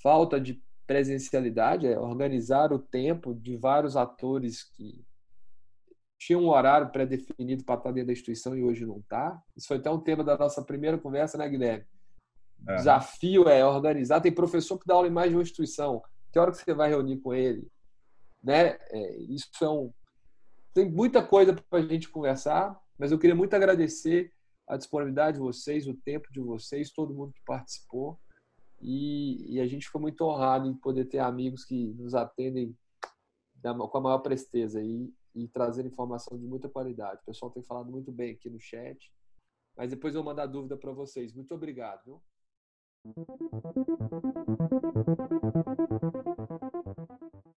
Speaker 1: falta de presencialidade, é organizar o tempo de vários atores que tinham um horário pré-definido para estar dentro da instituição e hoje não está. Isso foi até um tema da nossa primeira conversa, né, Guilherme? O desafio é organizar. Tem professor que dá aula em mais de uma instituição. Que hora que você vai reunir com ele? Né? É, isso é um, tem muita coisa para a gente conversar, mas eu queria muito agradecer a disponibilidade de vocês, o tempo de vocês, todo mundo que participou. E, e a gente ficou muito honrado em poder ter amigos que nos atendem com a maior presteza e, e trazer informação de muita qualidade. O pessoal tem falado muito bem aqui no chat, mas depois eu vou mandar dúvida para vocês. Muito obrigado. Viu?